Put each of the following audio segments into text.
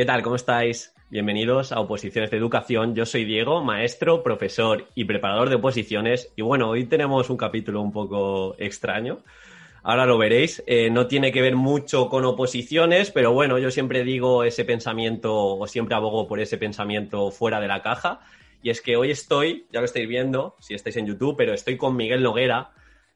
¿Qué tal? ¿Cómo estáis? Bienvenidos a Oposiciones de Educación. Yo soy Diego, maestro, profesor y preparador de oposiciones. Y bueno, hoy tenemos un capítulo un poco extraño. Ahora lo veréis. Eh, no tiene que ver mucho con oposiciones, pero bueno, yo siempre digo ese pensamiento o siempre abogo por ese pensamiento fuera de la caja. Y es que hoy estoy, ya lo estáis viendo, si estáis en YouTube, pero estoy con Miguel Noguera.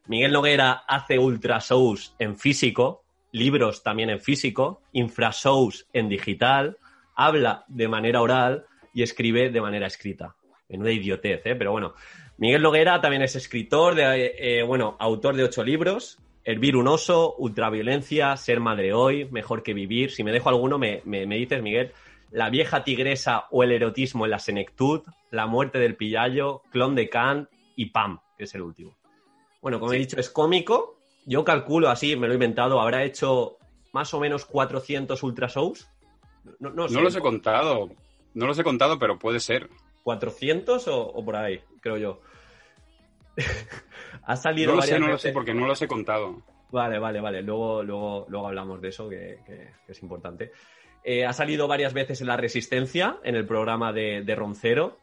Miguel Noguera hace ultra shows en físico, libros también en físico, infrashows en digital, habla de manera oral y escribe de manera escrita. Menuda idiotez, ¿eh? Pero bueno. Miguel Noguera también es escritor, de, eh, bueno, autor de ocho libros. Hervir un oso, ultraviolencia, ser madre hoy, mejor que vivir. Si me dejo alguno, me, me, dices, Miguel. La vieja tigresa o el erotismo en la senectud, la muerte del pillallo, clon de Kant y Pam, que es el último. Bueno, como he dicho, es cómico, yo calculo así, me lo he inventado, habrá hecho más o menos 400 ultra shows. No, no, los he contado, no los he contado, pero puede ser. ¿400 o, por ahí, creo yo? ha salido No lo sé, no lo sé, porque no los he contado. Vale, vale, vale. Luego, luego, luego hablamos de eso, que, es importante. Eh, ha salido varias veces en La Resistencia, en el programa de, de Roncero.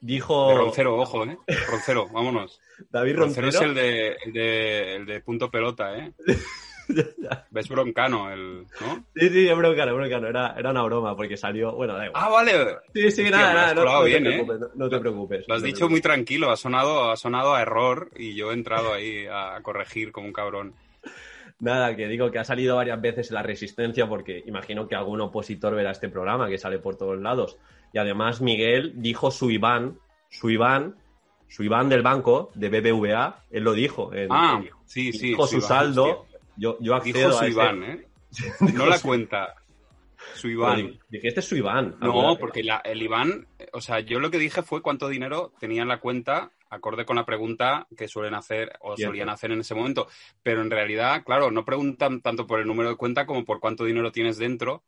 Dijo. De Roncero, ojo, ¿eh? Roncero, vámonos. David Roncero. es el de, el de, punto pelota, ¿eh? ¿Ves broncano? El, ¿no? Sí, sí, es broncano, broncano. Era, era una broma porque salió. Bueno, da igual. Ah, vale. Sí, sí, nada, nada. No, te preocupes, ¿eh? no, te preocupes. Lo has dicho muy tranquilo, ha sonado, ha sonado a error y yo he entrado ahí a corregir como un cabrón. Nada, que digo que ha salido varias veces la resistencia porque imagino que algún opositor verá este programa que sale por todos lados. Y además Miguel dijo su Iván, su Iván, su Iván del banco de BBVA, él lo dijo. ah, sí, sí. Dijo su saldo. Yo, yo accedo dijo su Iván, ¿eh? No la cuenta. Su Iván. Dijiste su Iván. No, porque el Iván, o sea, yo lo que dije fue cuánto dinero tenía en la cuenta acorde con la pregunta que suelen hacer o solían hacer en ese momento. Pero en realidad, claro, no preguntan tanto por el número de cuenta como por cuánto dinero tienes dentro.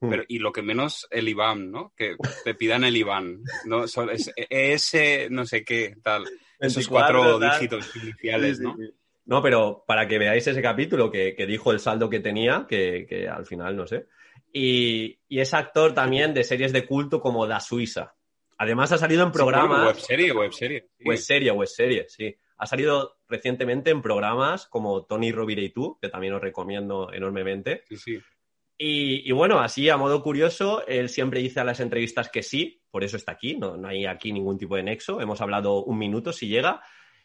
Hmm. Pero, y lo que menos el IBAN, ¿no? Que te pidan el IBAN, ¿no? Es, ese no sé qué, tal. Esos cuatro dígitos iniciales, ¿no? No, pero para que veáis ese capítulo que, dijo el saldo que tenía, que, al final no sé. Y, y, es actor también de series de culto como La Suiza. Además ha salido en programas... web serie, web serie. Web serie, web serie, sí. Ha salido recientemente en programas como Tony Rovira y tú, que también os recomiendo enormemente. Sí, sí. Y, bueno, así a modo curioso, él siempre dice a las entrevistas que sí, por eso está aquí, no, no hay aquí ningún tipo de nexo. Hemos hablado un minuto si llega.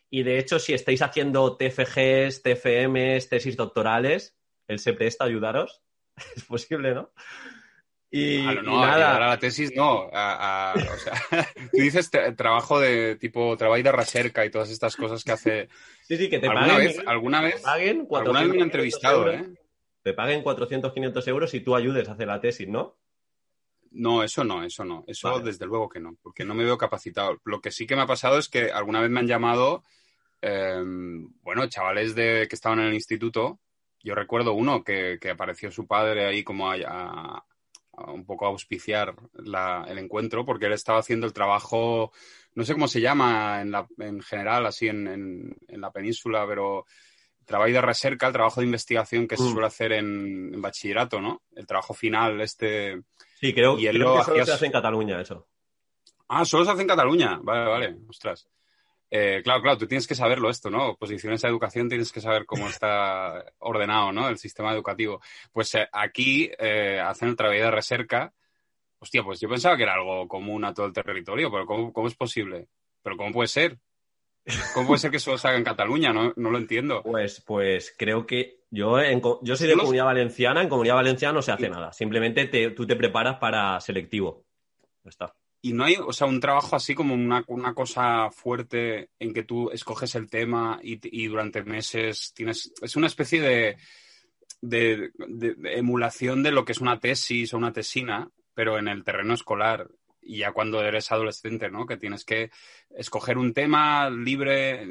Y de hecho, si estáis haciendo TFGs, TFMs, tesis doctorales, él se presta a ayudaros. es posible, ¿no? Y, no, nada. A la tesis no. o sea, tú dices trabajo de tipo trabajo de recerca y todas estas cosas que hace. Sí, sí, que te ¿Alguna paguen. Vez, ¿Alguna vez? Paguen alguna vez me han entrevistado, ¿eh? Te paguen 400, 500 euros y tú ayudes a hacer la tesis, ¿no? No, eso no, eso no. Eso desde luego que no, porque no me veo capacitado. Lo que sí que me ha pasado es que alguna vez me han llamado, em, bueno, chavales de, que estaban en el instituto. Yo recuerdo uno que, que apareció su padre ahí como a, un poco auspiciar el encuentro, porque él estaba haciendo el trabajo, no sé cómo se llama en, la, en general, así en, en, la península, pero trabajo de recerca, el trabajo de investigación que se mm. suele hacer en, bachillerato, ¿no? El trabajo final, este... Sí, creo, y él que solo se hace en Cataluña eso. Ah, solo se hace en Cataluña. Vale, vale, ostras. Eh, claro, claro, tú tienes que saberlo esto, ¿no? Posiciones a educación tienes que saber cómo está ordenado, ¿no? El sistema educativo. Pues eh, aquí eh, hacen el trabajo de recerca. Hostia, pues yo pensaba que era algo común a todo el territorio, pero ¿cómo, es posible? ¿Pero cómo puede ser? ¿Cómo puede ser que solo se haga en Cataluña? No, no lo entiendo. Pues, pues creo que yo, yo soy de Comunidad Valenciana, en Comunidad Valenciana no se hace nada. Simplemente tú te preparas para selectivo. Ya está. Y no hay, o sea, un trabajo así como una, cosa fuerte en que tú escoges el tema y, durante meses tienes. Es una especie de, de, emulación de lo que es una tesis o una tesina, pero en el terreno escolar. Y ya cuando eres adolescente, ¿no? Que tienes que escoger un tema libre,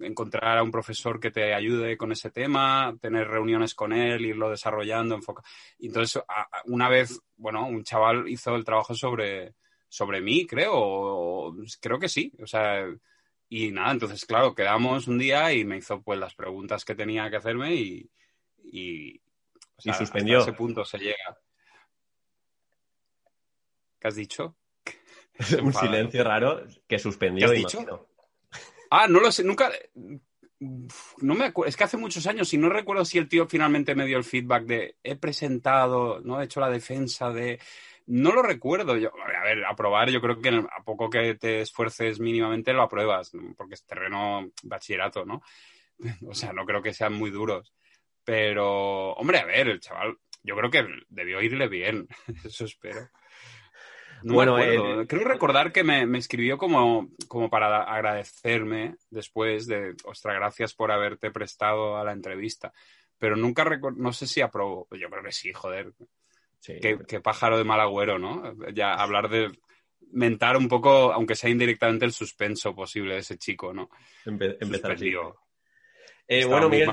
encontrar a un profesor que te ayude con ese tema, tener reuniones con él, irlo desarrollando, enfocar. Entonces, una vez, bueno, un chaval hizo el trabajo sobre sobre mí, creo, creo que sí. O sea, Y nada, entonces, claro, quedamos un día y me hizo pues las preguntas que tenía que hacerme y, y, suspendió. ese punto se llega. ¿Qué has dicho? un silencio raro que suspendió. ¿Qué has dicho? Ah, no lo sé, nunca. No me acuerdo, es que hace muchos años y no recuerdo si el tío finalmente me dio el feedback de he presentado, no he hecho la defensa de. No lo recuerdo. Yo, a ver, aprobar, yo creo que a poco que te esfuerces mínimamente lo apruebas, porque es terreno bachillerato, ¿no? O sea, no creo que sean muy duros. Pero, hombre, a ver, el chaval, yo creo que debió irle bien, eso espero. bueno, creo recordar que me, escribió como, como para agradecerme después de, ostras, gracias por haberte prestado a la entrevista. Pero nunca recuerdo, no sé si aprobó, yo creo que sí, joder. Qué, pájaro de mal agüero, ¿no? Ya hablar de mentar un poco, aunque sea indirectamente, el suspenso posible de ese chico, ¿no? empezar eh, bueno, Miguel,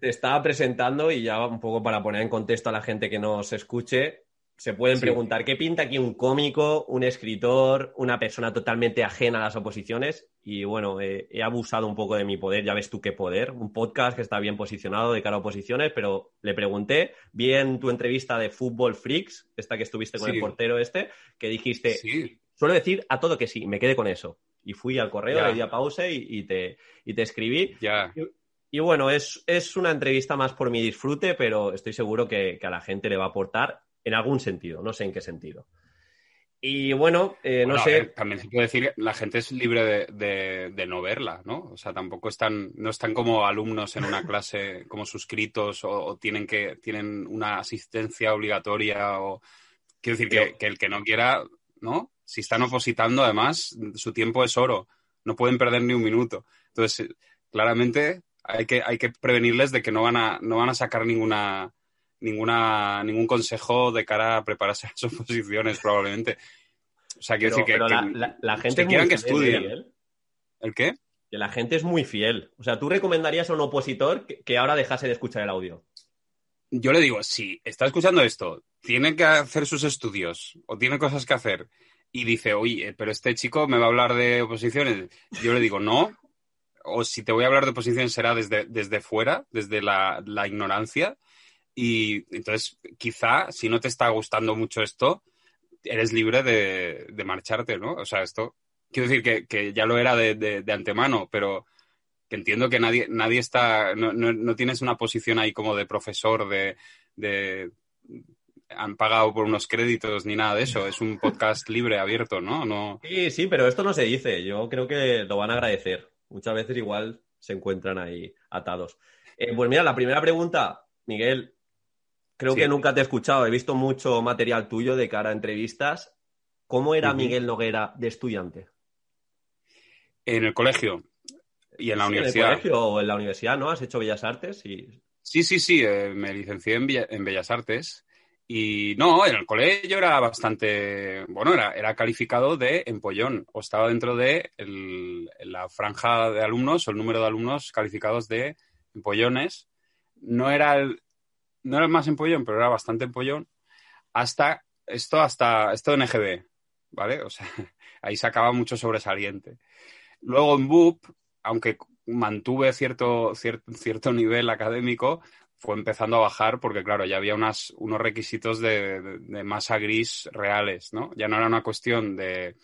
te estaba, presentando y ya un poco para poner en contexto a la gente que nos escuche, se pueden preguntar qué pinta aquí un cómico, un escritor, una persona totalmente ajena a las oposiciones. Y bueno, eh, he abusado un poco de mi poder, ya ves tú qué poder. Un podcast que está bien posicionado de cara a oposiciones, pero le pregunté, vi en tu entrevista de Fútbol Freaks, esta que estuviste con el portero este, que dijiste, suelo decir a todo que sí, me quedé con eso. Y fui al correo, le di a pausa y, te, te escribí. Y, bueno, es, es, una entrevista más por mi disfrute, pero estoy seguro que, que a la gente le va a aportar en algún sentido, no sé en qué sentido. Y bueno, eh, no sé. también se puede decir que la gente es libre de, no verla, ¿no? O sea, tampoco están, no están como alumnos en una clase como suscritos o, tienen que, tienen una asistencia obligatoria o quiero decir que, que, el que no quiera, ¿no? Si están opositando, además, su tiempo es oro. No pueden perder ni un minuto. Entonces, claramente hay que, hay que prevenirles de que no van a, no van a sacar ninguna ninguna, ningún consejo de cara a prepararse a las oposiciones, probablemente. O sea, quiero decir que, la, gente es muy que estudien. ¿El qué? Que la gente es muy fiel. O sea, ¿tú recomendarías a un opositor que, ahora dejase de escuchar el audio? Yo le digo, si está escuchando esto, tiene que hacer sus estudios o tiene cosas que hacer y dice, oye, pero este chico me va a hablar de oposiciones, yo le digo, no. O si te voy a hablar de oposiciones será desde, desde fuera, desde la, la ignorancia y entonces, quizá, si no te está gustando mucho esto, eres libre de, marcharte, ¿no? O sea, esto, quiero decir que, ya lo era de, antemano, pero que entiendo que nadie, nadie está, no, no, tienes una posición ahí como de profesor, de, de, han pagado por unos créditos ni nada de eso. Es un podcast libre, abierto, ¿no? no... Sí, sí, pero esto no se dice. Yo creo que lo van a agradecer. Muchas veces igual se encuentran ahí atados. Eh, pues mira, la primera pregunta, Miguel, Creo que nunca te he escuchado, he visto mucho material tuyo de cara a entrevistas. ¿Cómo era Miguel Noguera de estudiante? En el colegio y en la universidad. En el colegio o en la universidad, ¿no? ¿Has hecho Bellas Artes? Y... Sí, sí, sí, eh, me licencié en, Bellas Artes. Y no, en el colegio era bastante, bueno, era, era calificado de empollón, o estaba dentro de la franja de alumnos o el número de alumnos calificados de empollones. No era el, no era más empollón, pero era bastante empollón, hasta esto, hasta esto de NGB, ¿vale? O sea, ahí sacaba mucho sobresaliente. Luego en BUP, aunque mantuve cierto, cierto, cierto nivel académico, fue empezando a bajar porque, claro, ya había unos requisitos de, de, masa gris reales, ¿no? Ya no era una cuestión de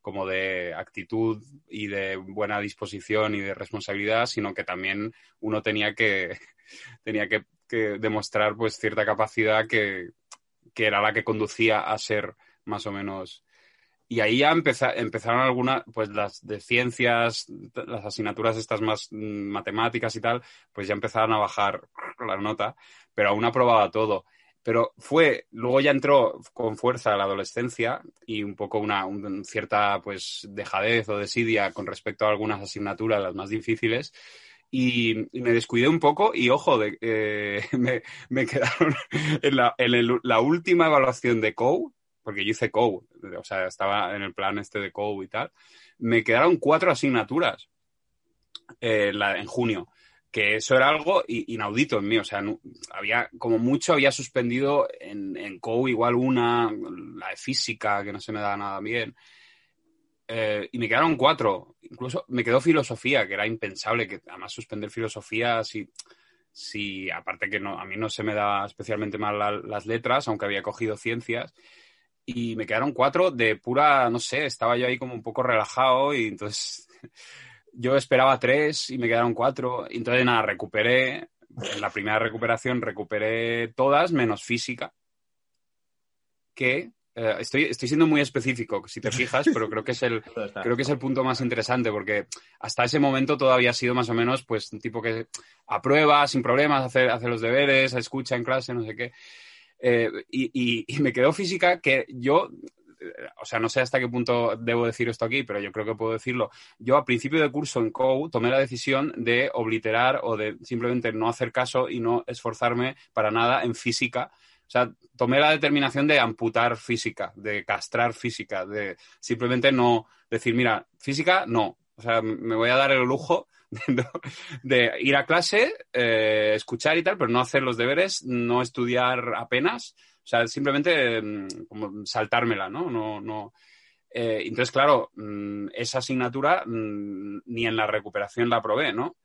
como de actitud y de buena disposición y de responsabilidad, sino que también uno tenía que, tenía que que demostrar pues cierta capacidad que, era la que conducía a ser más o menos. Y ahí ya empezaron algunas, pues las de ciencias, las asignaturas estas más mm, matemáticas y tal, pues ya empezaron a bajar la nota, pero aún aprobaba todo. Pero fue, luego ya entró con fuerza la adolescencia y un poco una, cierta pues dejadez o desidia con respecto a algunas asignaturas, las más difíciles, y, me descuidé un poco y ojo, de, eh, me, quedaron en, la, la, última evaluación de COU, porque yo hice COU, o sea, estaba en el plan este de COU y tal, me quedaron cuatro asignaturas eh, en junio, que eso era algo inaudito en mí, o sea, había, como mucho había suspendido en, en COU igual una, la de física, que no se me da nada bien, eh, y me quedaron cuatro. Incluso me quedó filosofía, que era impensable, que además suspender filosofía, si, si aparte que no, a mí no se me da especialmente mal las letras, aunque había cogido ciencias. Y me quedaron cuatro de pura, no sé, estaba yo ahí como un poco relajado y entonces yo esperaba tres y me quedaron cuatro. Y entonces nada, recuperé. En la primera recuperación recuperé todas menos física. Que eh, estoy, estoy siendo muy específico, si te fijas, pero creo que es el, creo que es el punto más interesante, porque hasta ese momento todavía ha sido más o menos pues un tipo que aprueba sin problemas, hace, hace los deberes, escucha en clase, no sé qué. Eh, y, me quedó física que yo o sea, no sé hasta qué punto debo decir esto aquí, pero yo creo que puedo decirlo. Yo a principio de curso en COU tomé la decisión de obliterar o de simplemente no hacer caso y no esforzarme para nada en física. O sea, tomé la determinación de amputar física, de castrar física, de simplemente no decir, mira, física no. O sea, me voy a dar el lujo de, ir a clase, eh, escuchar y tal, pero no hacer los deberes, no estudiar apenas o sea, simplemente mm, como saltármela, ¿no? No, no. Eh, entonces, claro, mm, esa asignatura mm, ni en la recuperación la probé, ¿no?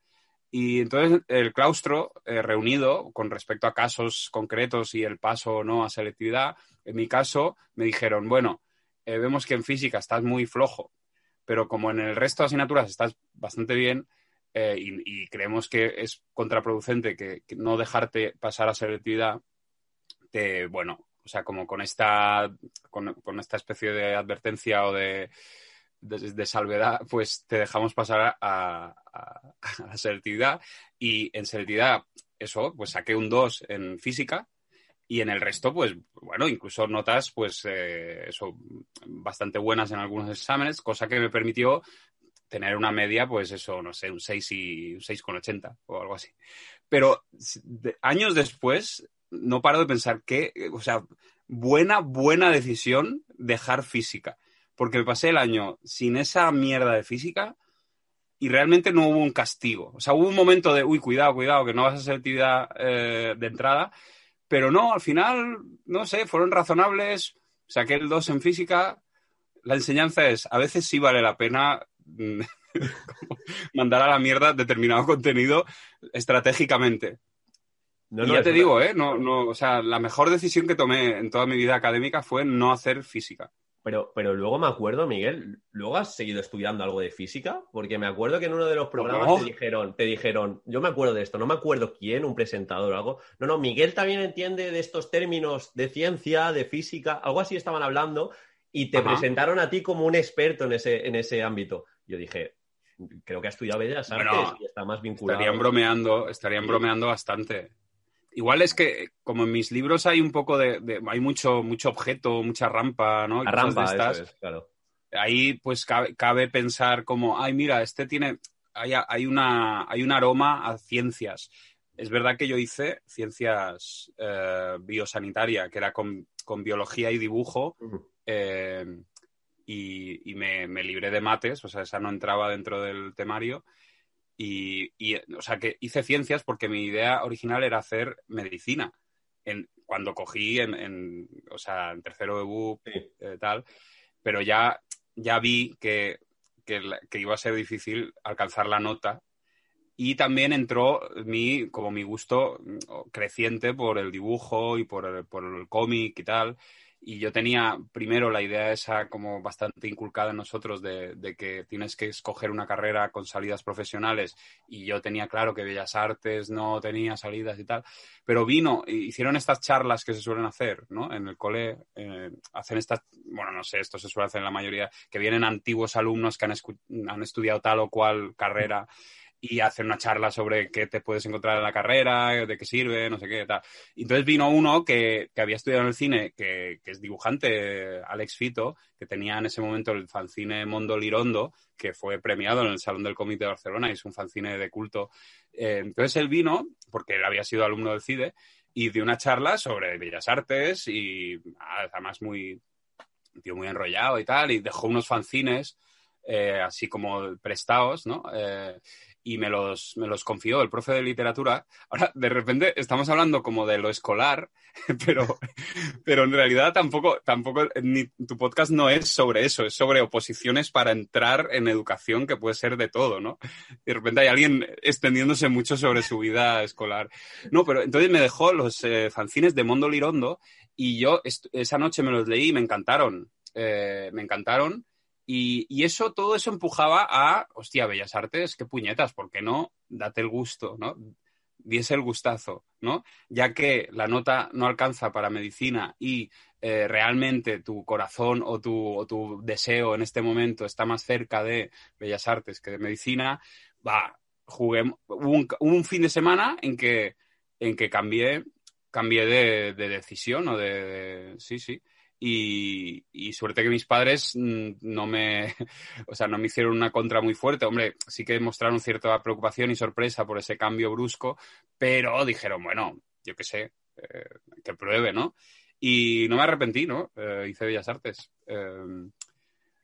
Y entonces el claustro eh, reunido con respecto a casos concretos y el paso o no a selectividad, en mi caso me dijeron, bueno, eh, vemos que en física estás muy flojo, pero como en el resto de asignaturas estás bastante bien y, creemos que es contraproducente que no dejarte pasar a selectividad, bueno, o sea, como con esta, con, esta especie de advertencia o de, de, salvedad, pues te dejamos pasar a, la selectividad. Y en selectividad, eso, pues saqué un 2 en física y en el resto, pues bueno, incluso notas, pues eh, eso, bastante buenas en algunos exámenes, cosa que me permitió tener una media, pues eso, no sé, un 6 y un 6,80 o algo así. Pero años después, no paro de pensar que, o sea, buena, buena decisión dejar física. Porque me pasé el año sin esa mierda de física y realmente no hubo un castigo. O sea, hubo un momento de, uy, cuidado, cuidado, que no vas a hacer actividad eh, de entrada. Pero no, al final, no sé, fueron razonables. Saqué el 2 en física. La enseñanza es, a veces sí vale la pena mm, mandar a la mierda determinado contenido estratégicamente. No, ya te digo, ¿eh? No, no, o sea, la mejor decisión que tomé en toda mi vida académica fue no hacer física. Pero, pero luego me acuerdo, Miguel, ¿luego has seguido estudiando algo de física? Porque me acuerdo que en uno de los programas te dijeron, te dijeron, yo me acuerdo de esto, no me acuerdo quién, un presentador o algo. No, no, Miguel también entiende de estos términos de ciencia, de física, algo así estaban hablando, y te presentaron a ti como un experto en ese, en ese ámbito. Yo dije, creo que ha estudiado Bellas Artes y está más vinculado. Estarían bromeando, estarían bromeando bastante. Igual es que, como en mis libros hay un poco de. hay mucho, mucho objeto, mucha rampa, ¿no? La rampa, estas, claro. Ahí, pues, cabe, pensar como, ay, mira, este tiene. Hay, hay, una, hay un aroma a ciencias. Es verdad que yo hice ciencias eh, biosanitaria, que era con, biología y dibujo, eh, y, y me, me, libré de mates, o sea, esa no entraba dentro del temario. Y, o sea, que hice ciencias porque mi idea original era hacer medicina. En, cuando cogí en, o sea, en tercero de BUP, eh, tal, pero ya, ya vi que, que, iba a ser difícil alcanzar la nota y también entró mi, como mi gusto mm, creciente por el dibujo y por el, por el cómic y tal y yo tenía primero la idea esa como bastante inculcada en nosotros de, que tienes que escoger una carrera con salidas profesionales y yo tenía claro que Bellas Artes no tenía salidas y tal, pero vino, hicieron estas charlas que se suelen hacer, ¿no? En el cole, eh, hacen estas, bueno, no sé, esto se suele hacer en la mayoría, que vienen antiguos alumnos que han, han estudiado tal o cual carrera y hacer una charla sobre qué te puedes encontrar en la carrera, de qué sirve, no sé qué, tal. entonces vino uno que, que había estudiado en el cine, que, que, es dibujante, Alex Fito, que tenía en ese momento el fanzine Mondo Lirondo, que fue premiado en el Salón del Cómic de Barcelona y es un fanzine de culto. Eh, entonces él vino, porque él había sido alumno del CIDE, y dio una charla sobre bellas artes y además muy, tío muy enrollado y tal, y dejó unos fanzines eh, así como prestados, ¿no? Eh, y me los, me los confió el profe de literatura. Ahora, de repente, estamos hablando como de lo escolar, pero, pero en realidad tampoco, tampoco, ni, tu podcast no es sobre eso, es sobre oposiciones para entrar en educación, que puede ser de todo, ¿no? De repente hay alguien extendiéndose mucho sobre su vida escolar. No, pero entonces me dejó los eh, fanzines de Mondo Lirondo y yo esa noche me los leí y me encantaron. Eh, me encantaron y, eso, todo eso empujaba a, hostia, Bellas Artes, qué puñetas, ¿por qué no? Date el gusto, ¿no? Diese el gustazo, ¿no? Ya que la nota no alcanza para medicina y eh, realmente tu corazón o tu, tu, deseo en este momento está más cerca de Bellas Artes que de medicina, va, jugué, un, un fin de semana en que, en que cambié, cambié de, decisión o de, sí, sí. Y, suerte que mis padres mm, no me, o sea, no me hicieron una contra muy fuerte. Hombre, sí que mostraron cierta preocupación y sorpresa por ese cambio brusco, pero dijeron, bueno, yo qué sé, eh, que pruebe, ¿no? Y no me arrepentí, ¿no? Eh, hice Bellas Artes. Eh,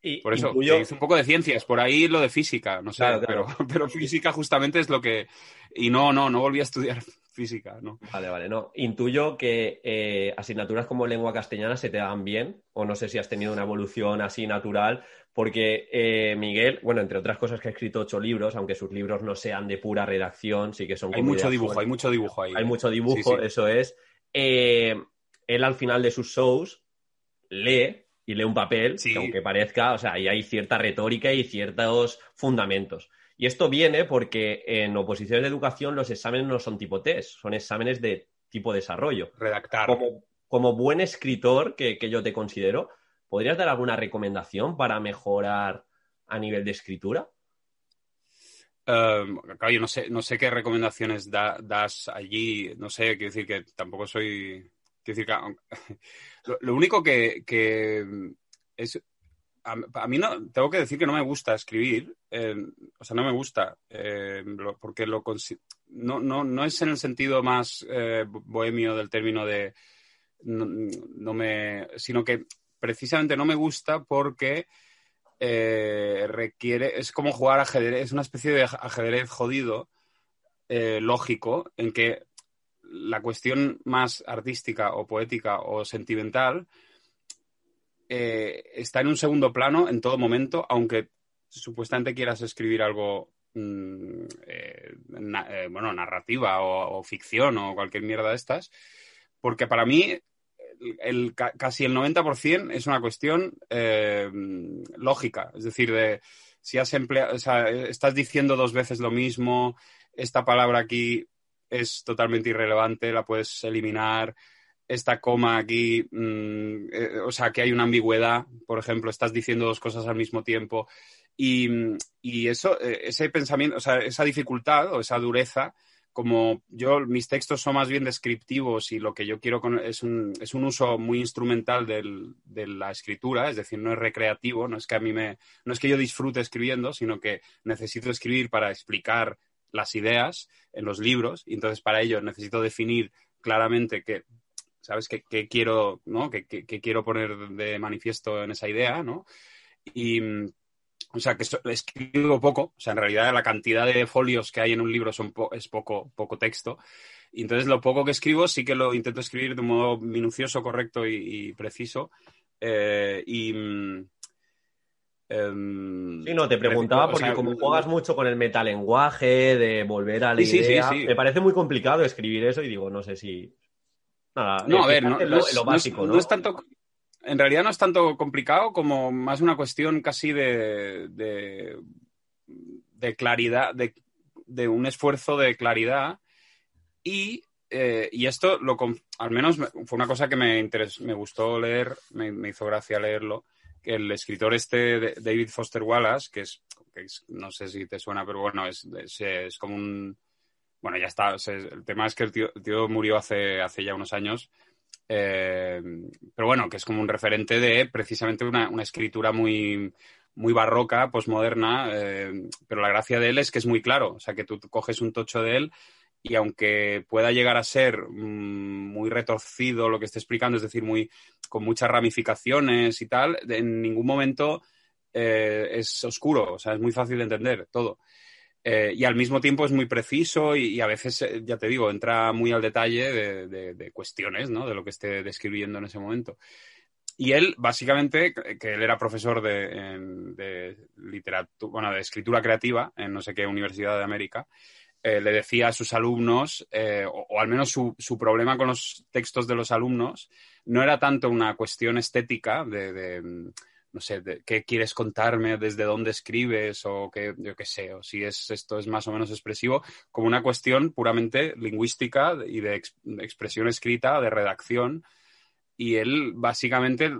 y, por eso, hice un poco de ciencias, por ahí lo de física, no sé, Pero, pero física justamente es lo que... Y no, no, no volví a estudiar física, ¿no? Vale, vale, no. Intuyo que eh, asignaturas como lengua castellana se te dan bien, o no sé si has tenido una evolución así natural, porque eh, Miguel, bueno, entre otras cosas que ha escrito ocho libros, aunque sus libros no sean de pura redacción, sí que son... Hay mucho dibujo, hay mucho dibujo ahí. Hay mucho dibujo, eso es. Eh, él al final de sus shows lee y lee un papel, aunque parezca, o sea, ahí hay cierta retórica y ciertos fundamentos. Y esto viene porque en oposiciones de educación los exámenes no son tipo test, son exámenes de tipo desarrollo. Redactar. Como, buen escritor que, yo te considero, ¿podrías dar alguna recomendación para mejorar a nivel de escritura? Um, claro, yo no sé, no sé qué recomendaciones das allí, no sé, quiero decir que tampoco soy. Quiero decir que. Lo, único que, es a, mí no, tengo que decir que no me gusta escribir, eh, o sea, no me gusta, eh, porque lo no, no, no es en el sentido más eh, bohemio del término de no, me, sino que precisamente no me gusta porque requiere, es como jugar ajedrez, es una especie de ajedrez jodido, lógico, en que la cuestión más artística o poética o sentimental eh, está en un segundo plano en todo momento, aunque supuestamente quieras escribir algo, mm, eh, eh, bueno, narrativa o, ficción o cualquier mierda de estas, porque para mí el, casi el 90% es una cuestión lógica, es decir, de si has empleado, o sea, estás diciendo dos veces lo mismo, esta palabra aquí es totalmente irrelevante, la puedes eliminar esta coma aquí, mm, eh, o sea, que hay una ambigüedad, por ejemplo, estás diciendo dos cosas al mismo tiempo. Y, eso, eh, ese pensamiento, o sea, esa dificultad o esa dureza, como yo, mis textos son más bien descriptivos y lo que yo quiero es, un, es un uso muy instrumental de la escritura, es decir, no es recreativo, no es que a mí me, no es que yo disfrute escribiendo, sino que necesito escribir para explicar las ideas en los libros y entonces para ello necesito definir claramente que ¿sabes? ¿Qué, quiero, ¿no? ¿Qué, quiero poner de manifiesto en esa idea, ¿no? Y, o sea, que escribo poco, o sea, en realidad la cantidad de folios que hay en un libro son es poco, poco texto. Y entonces lo poco que escribo sí que lo intento escribir de un modo minucioso, correcto y, preciso. Eh, y... Em, sí, no, te preguntaba porque como juegas mucho con el metalenguaje, de volver a la idea, me parece muy complicado escribir eso y digo, no sé si no, a ver, no, lo, básico, no, es tanto. En realidad no es tanto complicado como más una cuestión casi de, de, claridad, de, un esfuerzo de claridad. Y, eh, y esto, lo, al menos fue una cosa que me, me gustó leer, me, hizo gracia leerlo, que el escritor este, David Foster Wallace, que es, no sé si te suena, pero bueno, es, es como un bueno, ya está. el tema es que el tío, murió hace, hace ya unos años. Eh, pero bueno, que es como un referente de precisamente una, escritura muy, muy barroca, posmoderna, eh, pero la gracia de él es que es muy claro, o sea, que tú coges un tocho de él y aunque pueda llegar a ser mm, muy retorcido lo que esté explicando, es decir, muy, con muchas ramificaciones y tal, en ningún momento eh, es oscuro, o sea, es muy fácil de entender todo. Eh, y al mismo tiempo es muy preciso y, a veces, eh, ya te digo, entra muy al detalle de, cuestiones, ¿no? De lo que esté describiendo en ese momento. Y él, básicamente, que él era profesor de, literatura, bueno, de escritura creativa en no sé qué universidad de América, eh, le decía a sus alumnos, o, al menos su, su, problema con los textos de los alumnos, no era tanto una cuestión estética de no sé, qué quieres contarme, desde dónde escribes o qué, yo qué sé, o si es, esto es más o menos expresivo, como una cuestión puramente lingüística y de, expresión escrita, de redacción. Y él, básicamente,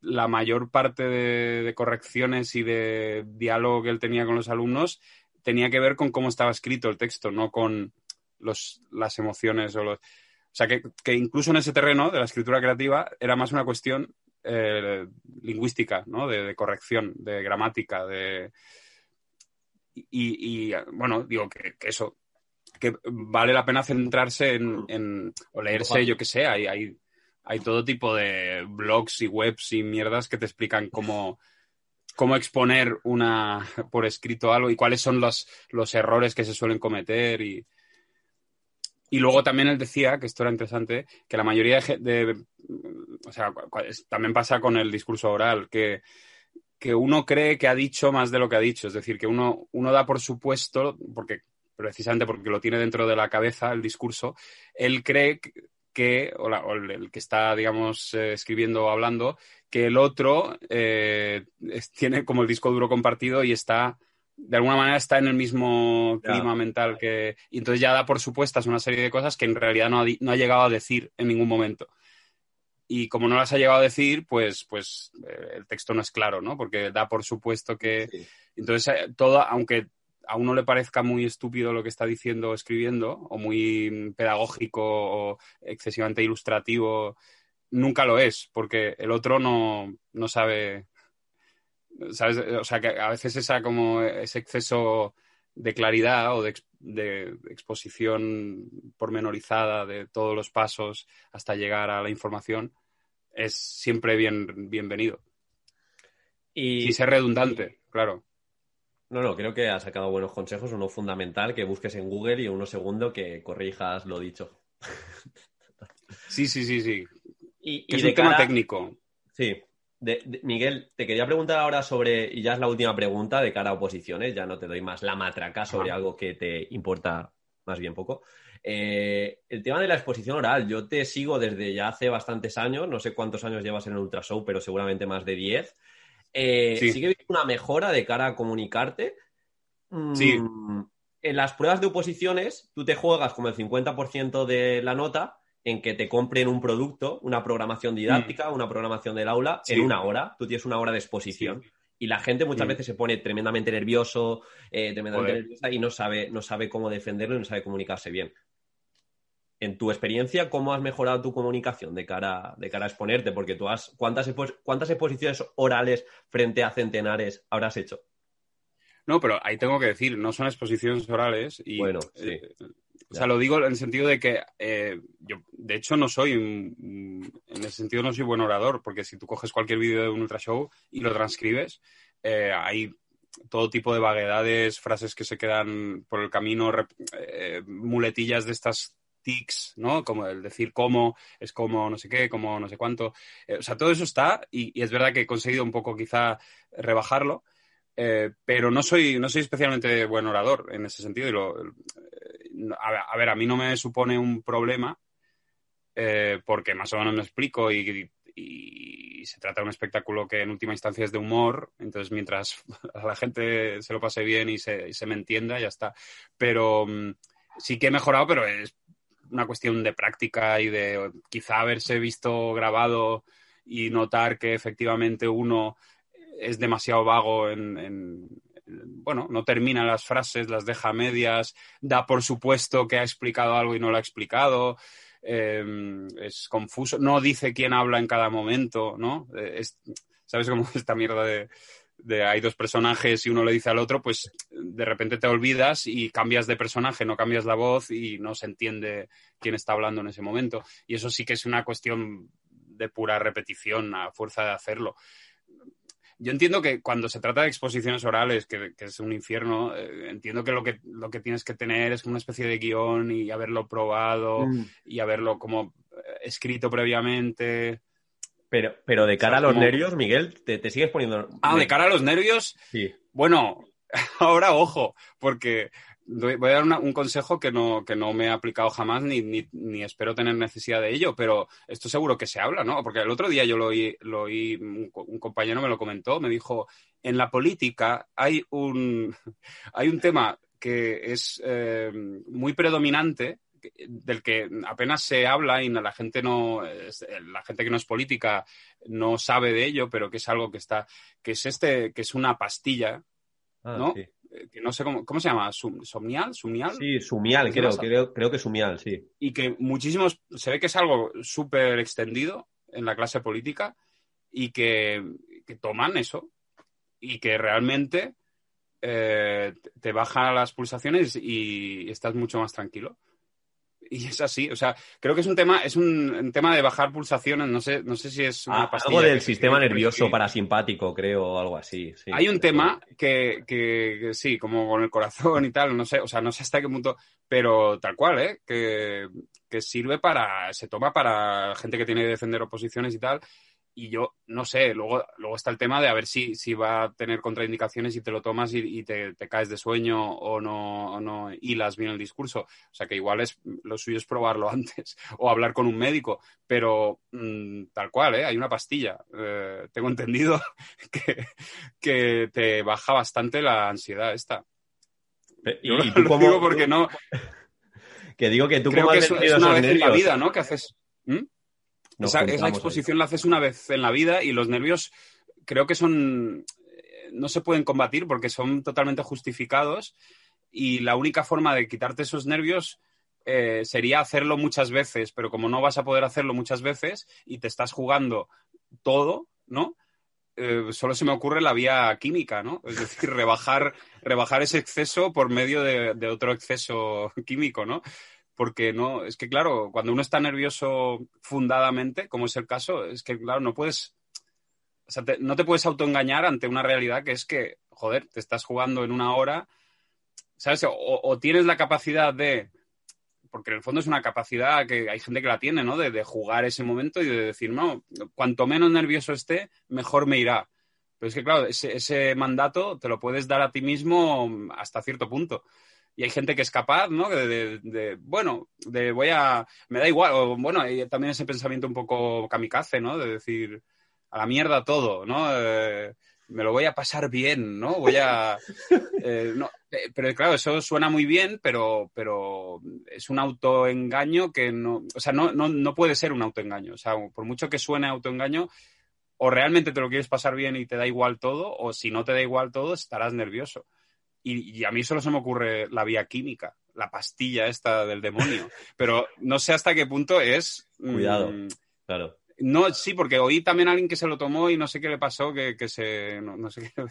la mayor parte de, correcciones y de diálogo que él tenía con los alumnos tenía que ver con cómo estaba escrito el texto, no con los, las emociones o los... O sea, que, que, incluso en ese terreno de la escritura creativa era más una cuestión eh, lingüística, ¿no? De, corrección, de gramática, de... Y, bueno, digo que, eso, que vale la pena centrarse en, o leerse, yo que sé, hay, hay, hay, todo tipo de blogs y webs y mierdas que te explican cómo, cómo exponer una por escrito algo y cuáles son los, los errores que se suelen cometer y, y luego también él decía, que esto era interesante, que la mayoría de, o sea, también pasa con el discurso oral, que, que uno cree que ha dicho más de lo que ha dicho, es decir, que uno, uno da por supuesto, porque precisamente porque lo tiene dentro de la cabeza el discurso, él cree que, o, el, que está, digamos, eh, escribiendo o hablando, que el otro eh, tiene como el disco duro compartido y está de alguna manera está en el mismo clima mental que... Y entonces ya da por supuestas una serie de cosas que en realidad no ha, llegado a decir en ningún momento. Y como no las ha llegado a decir, pues, pues eh, el texto no es claro, ¿no? Porque da por supuesto que... Entonces, eh, todo, aunque a uno le parezca muy estúpido lo que está diciendo o escribiendo, o muy pedagógico o excesivamente ilustrativo, nunca lo es, porque el otro no, no sabe ¿sabes? O sea, que a veces esa como ese exceso de claridad o de, exposición pormenorizada de todos los pasos hasta llegar a la información es siempre bien, bienvenido. Y, ser redundante, claro. No, no, creo que ha sacado buenos consejos. Uno fundamental, que busques en Google y uno segundo, que corrijas lo dicho. Sí, sí, sí, sí. Y, es un tema técnico. Sí, Miguel, te quería preguntar ahora sobre, y ya es la última pregunta de cara a oposiciones, ya no te doy más la matraca sobre algo que te importa más bien poco. Eh, el tema de la exposición oral, yo te sigo desde ya hace bastantes años, no sé cuántos años llevas en el Ultra Show, pero seguramente más de 10. Eh, sí. que una mejora de cara a comunicarte. Sí. Mm, en las pruebas de oposiciones, tú te juegas como el 50% de la nota en que te compren un producto, una programación didáctica, mm. una programación del aula, en una hora. Tú tienes una hora de exposición. Y la gente muchas mm. veces se pone tremendamente nervioso, eh, tremendamente nerviosa y no sabe, no sabe cómo defenderlo y no sabe comunicarse bien. En tu experiencia, ¿cómo has mejorado tu comunicación de cara, de cara a exponerte? Porque tú has, ¿cuántas, ¿cuántas exposiciones orales frente a centenares habrás hecho? No, pero ahí tengo que decir, no son exposiciones orales y bueno, sí. Eh, o sea, lo digo en el sentido de que eh, yo, de hecho, no soy, en ese sentido no soy buen orador, porque si tú coges cualquier vídeo de un ultra show y lo transcribes, eh, hay todo tipo de vaguedades, frases que se quedan por el camino, eh, muletillas de estas tics, ¿no? Como el decir cómo, es como no sé qué, como no sé cuánto. o sea, todo eso está y, es verdad que he conseguido un poco quizá rebajarlo, pero no soy, no soy especialmente buen orador en ese sentido y lo, a ver, a mí no me supone un problema eh, porque más o menos me explico y, se trata de un espectáculo que en última instancia es de humor, entonces mientras a la gente se lo pase bien y se, me entienda, ya está. Pero mm, sí que he mejorado, pero es una cuestión de práctica y de quizá haberse visto grabado y notar que efectivamente uno es demasiado vago en, bueno, no termina las frases, las deja medias, da por supuesto que ha explicado algo y no lo ha explicado, em, es confuso, no dice quién habla en cada momento, ¿no? Eh, ¿Sabes cómo esta mierda de, de, hay dos personajes y uno le dice al otro, pues de repente te olvidas y cambias de personaje, no cambias la voz y no se entiende quién está hablando en ese momento. Y eso sí que es una cuestión de pura repetición a fuerza de hacerlo yo entiendo que cuando se trata de exposiciones orales, que, es un infierno, eh, entiendo que lo, que lo que tienes que tener es una especie de guion y haberlo probado mm. y haberlo como eh, escrito previamente. Pero, pero de cara a los nervios, Miguel, ¿te, sigues poniendo. Ah, de cara a los nervios. Sí. Bueno, ahora ojo, porque voy a dar un consejo que no, que no me he aplicado jamás ni, ni, espero tener necesidad de ello, pero esto seguro que se habla, ¿no? Porque el otro día yo lo oí, lo oí un, compañero me lo comentó, me dijo, en la política hay un, hay un tema que es eh, muy predominante del que apenas se habla y la gente no la gente que no es política no sabe de ello pero que es algo que está que es este que es una pastilla ah, ¿no? Eh, que no sé cómo, ¿cómo se llama? ¿Somnial? ¿Sumnial? Sí, Sumial, creo, creo, creo que Sumial, sí. Y que muchísimos, se ve que es algo súper extendido en la clase política y que, toman eso y que realmente eh, te baja las pulsaciones y estás mucho más tranquilo y es así. O sea, creo que es un tema, es un, tema de bajar pulsaciones. No sé, no sé si es una ah, Algo del sistema nervioso parasimpático, creo, o algo así. Hay un tema que, que, sí, como con el corazón y tal, no sé, o sea, no sé hasta qué punto, pero tal cual, ¿eh? Que, que sirve para, se toma para gente que tiene que defender oposiciones y tal y yo no sé, luego, luego está el tema de a ver si, si va a tener contraindicaciones y te lo tomas y, te, caes de sueño o no, o no hilas bien el discurso. O sea que igual es lo suyo es probarlo antes o hablar con un médico, pero mm, tal cual, ¿eh? hay una pastilla. Eh, tengo entendido que, que, te baja bastante la ansiedad esta. ¿Y, y tú lo digo porque no... que digo que tú Creo que es, una vez en la vida, ¿no? Que haces... ¿Mm? Esa, exposición la haces una vez en la vida y los nervios creo que son no se pueden combatir porque son totalmente justificados y la única forma de quitarte esos nervios eh, sería hacerlo muchas veces, pero como no vas a poder hacerlo muchas veces y te estás jugando todo, ¿no? Eh, solo se me ocurre la vía química, ¿no? Es decir, rebajar, rebajar ese exceso por medio de, de otro exceso químico, ¿no? Porque no, es que claro, cuando uno está nervioso fundadamente, como es el caso, es que claro, no puedes, o sea, no te puedes autoengañar ante una realidad que es que, joder, te estás jugando en una hora, ¿sabes? O, tienes la capacidad de, porque en el fondo es una capacidad que hay gente que la tiene, ¿no? De, de, jugar ese momento y de decir, no, cuanto menos nervioso esté, mejor me irá. Pero es que, claro, ese, ese mandato te lo puedes dar a ti mismo hasta cierto punto y hay gente que es capaz, ¿no? De, bueno, de voy a, me da igual, o bueno, hay también ese pensamiento un poco kamikaze, ¿no? De decir, a la mierda todo, ¿no? Eh, me lo voy a pasar bien, ¿no? Voy a... Eh, no, eh, pero claro, eso suena muy bien, pero, pero es un autoengaño que no... O sea, no, no, no puede ser un autoengaño. O sea, por mucho que suene autoengaño, o realmente te lo quieres pasar bien y te da igual todo, o si no te da igual todo, estarás nervioso. Y, a mí solo se me ocurre la vía química, la pastilla esta del demonio. Pero no sé hasta qué punto es. Cuidado, mm, claro. No, sí, porque oí también a alguien que se lo tomó y no sé qué le pasó, que, que se. No, sé qué,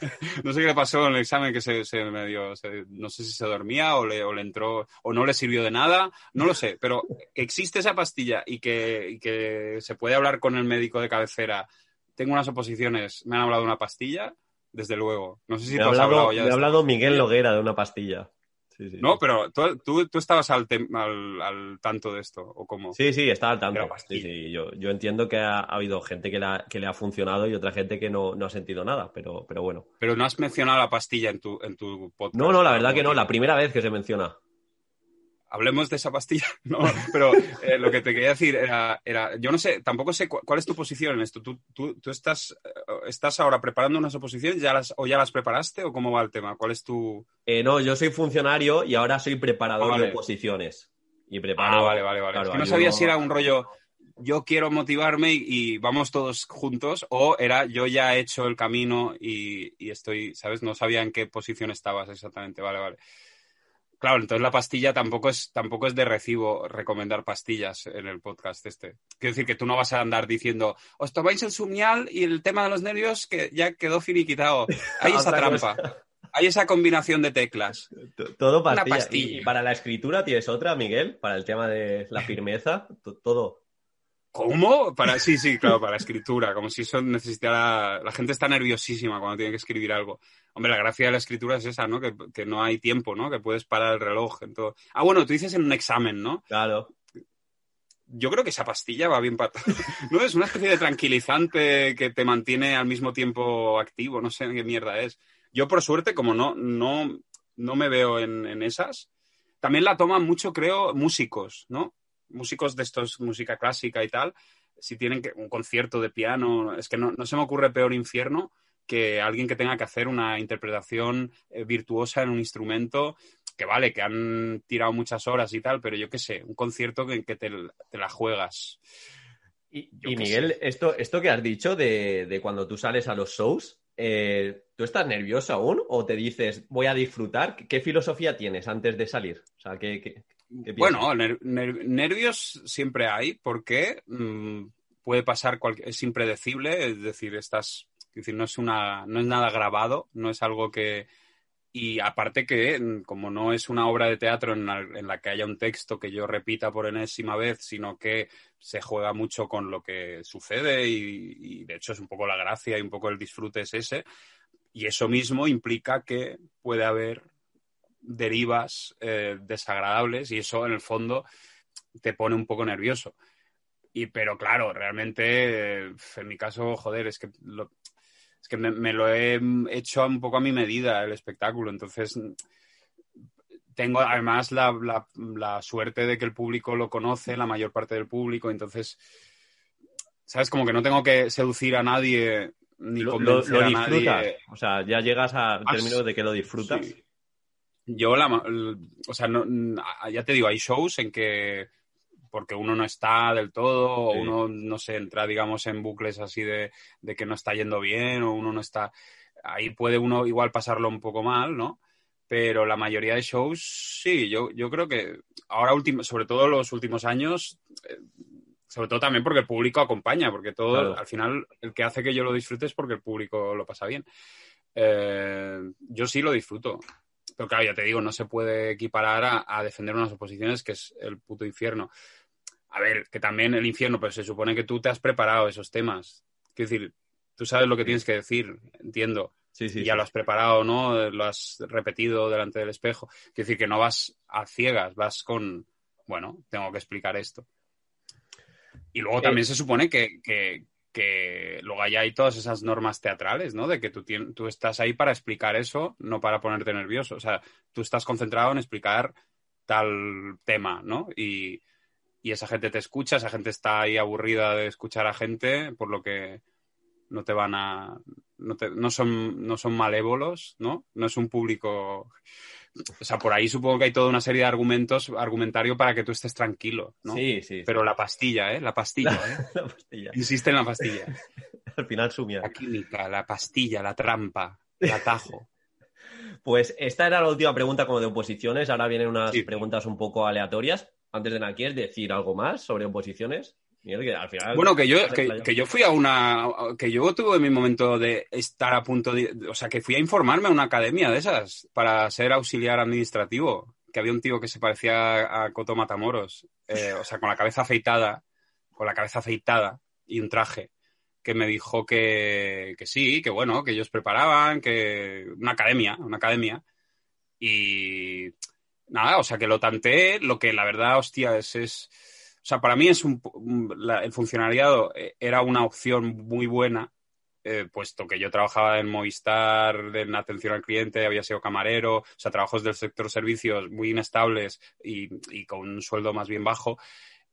no sé qué le pasó en el examen, que se, se medio. no sé si se dormía o le, o le entró. o no le sirvió de nada, no lo sé. Pero existe esa pastilla y que, y que se puede hablar con el médico de cabecera. Tengo unas oposiciones, me han hablado de una pastilla desde luego. No sé si te has hablado ya. Me ha hablado Miguel Loguera de una pastilla. no, pero tú, estabas al, al, tanto de esto, ¿o cómo? Sí, sí, estaba al tanto. Yo, yo, entiendo que ha, habido gente que, que, le ha funcionado y otra gente que no, ha sentido nada, pero, pero bueno. Pero no has mencionado la pastilla en tu, en tu podcast. No, no, la verdad que no, la primera vez que se menciona hablemos de esa pastilla. No, pero eh, lo que te quería decir era, yo no sé, tampoco sé cuál, es tu posición en esto. ¿Tú, tú, estás, eh, estás ahora preparando unas oposiciones ya las, o ya las preparaste o cómo va el tema? ¿Cuál es tu...? Eh, no, yo soy funcionario y ahora soy preparador ah, de oposiciones. Y preparo... Ah, vale, vale, vale. no sabía si era un rollo yo quiero motivarme y, vamos todos juntos, o era yo ya he hecho el camino y, y, estoy, ¿sabes? No sabía en qué posición estabas exactamente, vale, vale. Claro, entonces la pastilla tampoco es, tampoco es de recibo recomendar pastillas en el podcast este. Quiero decir que tú no vas a andar diciendo, os tomáis el sumial y el tema de los nervios que ya quedó finiquitado. Hay esa trampa. Hay esa combinación de teclas. Todo pastilla. ¿Y para la escritura tienes otra, Miguel? Para el tema de la firmeza, todo. ¿Cómo? Para, sí, sí, claro, para la escritura, como si eso necesitara... La gente está nerviosísima cuando tiene que escribir algo. Hombre, la gracia de la escritura es esa, ¿no? Que, no hay tiempo, ¿no? Que puedes parar el reloj. En todo. Ah, bueno, tú dices en un examen, ¿no? Claro. Yo creo que esa pastilla va bien para... ¿No? Es una especie de tranquilizante que te mantiene al mismo tiempo activo, no sé qué mierda es. Yo, por suerte, como no, no, no me veo en, en esas, también la toman mucho, creo, músicos, ¿no? Músicos de estos, música clásica y tal, si tienen que, un concierto de piano, es que no, se me ocurre peor infierno que alguien que tenga que hacer una interpretación eh, virtuosa en un instrumento, que vale, que han tirado muchas horas y tal, pero yo qué sé, un concierto en que te, la juegas. Y, Miguel, esto, esto que has dicho de, cuando tú sales a los shows, eh, ¿tú estás nervioso aún o te dices voy a disfrutar? ¿Qué filosofía tienes antes de salir? O sea, ¿qué, bueno, nervios siempre hay porque mm, puede pasar, es impredecible, es decir, estás, decir, no es una, no es nada grabado, no es algo que y aparte que, mm, como no es una obra de teatro en la, que haya un texto que yo repita por enésima vez, sino que se juega mucho con lo que sucede y, y, de hecho es un poco la gracia y un poco el disfrute es ese. Y eso mismo implica que puede haber derivas eh, desagradables y eso en el fondo te pone un poco nervioso. Y, pero claro, realmente, en mi caso, joder, es que, es que me, lo he hecho un poco a mi medida el espectáculo. Entonces, tengo además la, la, suerte de que el público lo conoce, la mayor parte del público. Entonces, ¿sabes? Como que no tengo que seducir a nadie ni convencer a nadie. O sea, ya llegas al término de que lo disfrutas. Yo, la, o sea, no, ya te digo, hay shows en que porque uno no está del todo, o uno no se entra, digamos, en bucles así de, que no está yendo bien, o uno no está. Ahí puede uno igual pasarlo un poco mal, ¿no? Pero la mayoría de shows, sí, yo, yo creo que ahora, último, sobre todo los últimos años, eh, sobre todo también porque el público acompaña, porque todo, al final, el que hace que yo lo disfrute es porque el público lo pasa bien. Eh, yo sí lo disfruto. Pero claro, ya te digo, no se puede equiparar a, defender unas oposiciones que es el puto infierno. A ver, que también el infierno, pues se supone que tú te has preparado esos temas. Quiero decir, tú sabes lo que tienes que decir, entiendo. Sí, sí, ya lo has preparado, ¿no? Lo has repetido delante del espejo. Quiero decir que no vas a ciegas, vas con, bueno, tengo que explicar esto. Y luego también se supone que, que luego hay todas esas normas teatrales, ¿no? De que tú, tú estás ahí para explicar eso, no para ponerte nervioso. O sea, tú estás concentrado en explicar tal tema, ¿no? Y, esa gente te escucha, esa gente está ahí aburrida de escuchar a gente, por lo que no te van a... No, no, son, no son malévolos, ¿no? No es un público o sea, por ahí supongo que hay toda una serie de argumentos, argumentario para que tú estés tranquilo, ¿no? Sí, sí. Pero la pastilla, ¿eh? La pastilla, ¿eh? la pastilla. Insiste en la pastilla. Al final sumia. La química, la pastilla, la trampa, el atajo. Pues esta era la última pregunta como de oposiciones. Ahora vienen unas preguntas un poco aleatorias. Antes de nada, ¿quieres decir algo más sobre oposiciones? Bueno, que yo, que, yo fui a una. que yo tuve mi momento de estar a punto de. O sea, que fui a informarme a una academia de esas para ser auxiliar administrativo. Que había un tío que se parecía a Coto Matamoros. Eh, o sea, con la cabeza afeitada. Con la cabeza afeitada y un traje. Que me dijo que, que sí, que bueno, que ellos preparaban, que. Una academia, una academia. Y. Nada, o sea, que lo tanteé. Lo que la verdad, hostia, es. es sea, para mí es un, el funcionariado eh, era una opción muy buena, eh, puesto que yo trabajaba en Movistar, en atención al cliente, había sido camarero, o sea, trabajos del sector servicios muy inestables y, con un sueldo más bien bajo.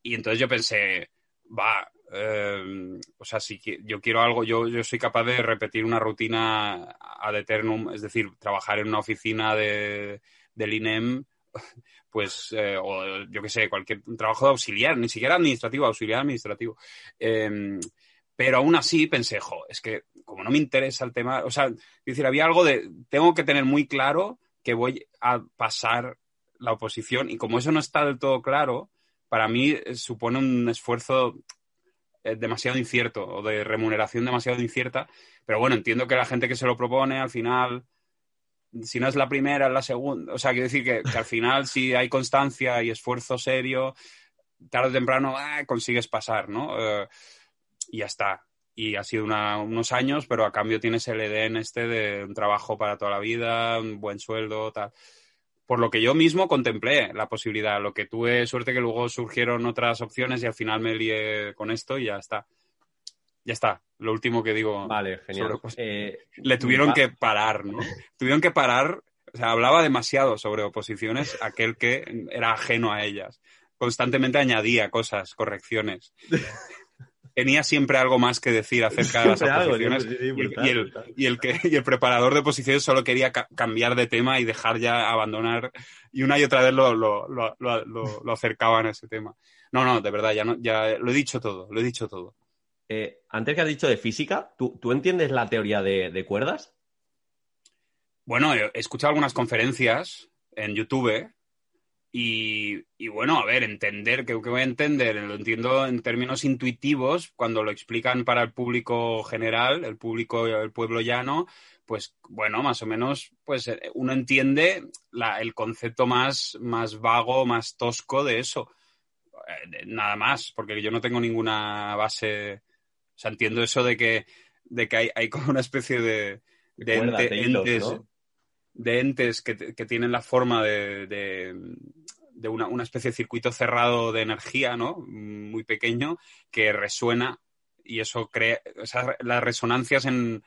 Y entonces yo pensé, va, eh, o sea, si yo quiero algo, yo, yo soy capaz de repetir una rutina ad eternum, es decir, trabajar en una oficina de, del INEM pues, eh, o yo qué sé, cualquier trabajo de auxiliar, ni siquiera administrativo, auxiliar administrativo. Em, pero aún así pensé, jo, es que como no me interesa el tema, o sea, decir, había algo de, tengo que tener muy claro que voy a pasar la oposición y como eso no está del todo claro, para mí eh, supone un esfuerzo eh, demasiado incierto o de remuneración demasiado incierta, pero bueno, entiendo que la gente que se lo propone al final si no es la primera, es la segunda. O sea, quiero decir que, al final, si hay constancia y esfuerzo serio, tarde o temprano ah, consigues pasar, ¿no? Eh, y ya está. Y ha sido unos años, pero a cambio tienes el EDN este de un trabajo para toda la vida, un buen sueldo, tal. Por lo que yo mismo contemplé la posibilidad. Lo que tuve suerte que luego surgieron otras opciones y al final me lié con esto y ya está. Ya está. Lo último que digo. Vale, genial. Eh, le tuvieron que parar, ¿no? tuvieron que parar. O sea, hablaba demasiado sobre oposiciones aquel que era ajeno a ellas constantemente añadía cosas, correcciones. Tenía siempre algo más que decir acerca de las oposiciones y, el, que, el preparador de posiciones solo quería cambiar de tema y dejar ya abandonar y una y otra vez lo, lo, lo, acercaban a ese tema. No, no, de verdad, ya, no, ya lo he dicho todo, lo he dicho todo. Eh, antes que has dicho de física, ¿tú, entiendes la teoría de, cuerdas? Bueno, he escuchado algunas conferencias en YouTube y, bueno, a ver, entender, ¿qué, voy a entender? Lo entiendo en términos intuitivos, cuando lo explican para el público general, el público, el pueblo llano, pues bueno, más o menos, pues eh, uno entiende el concepto más, más vago, más tosco de eso. Eh, nada más, porque yo no tengo ninguna base. O sea, entiendo eso de que, de que hay, hay como una especie de, de, entes, de entes que, tienen la forma de, una, especie de circuito cerrado de energía, ¿no? Muy pequeño, que resuena y eso crea, las resonancias en,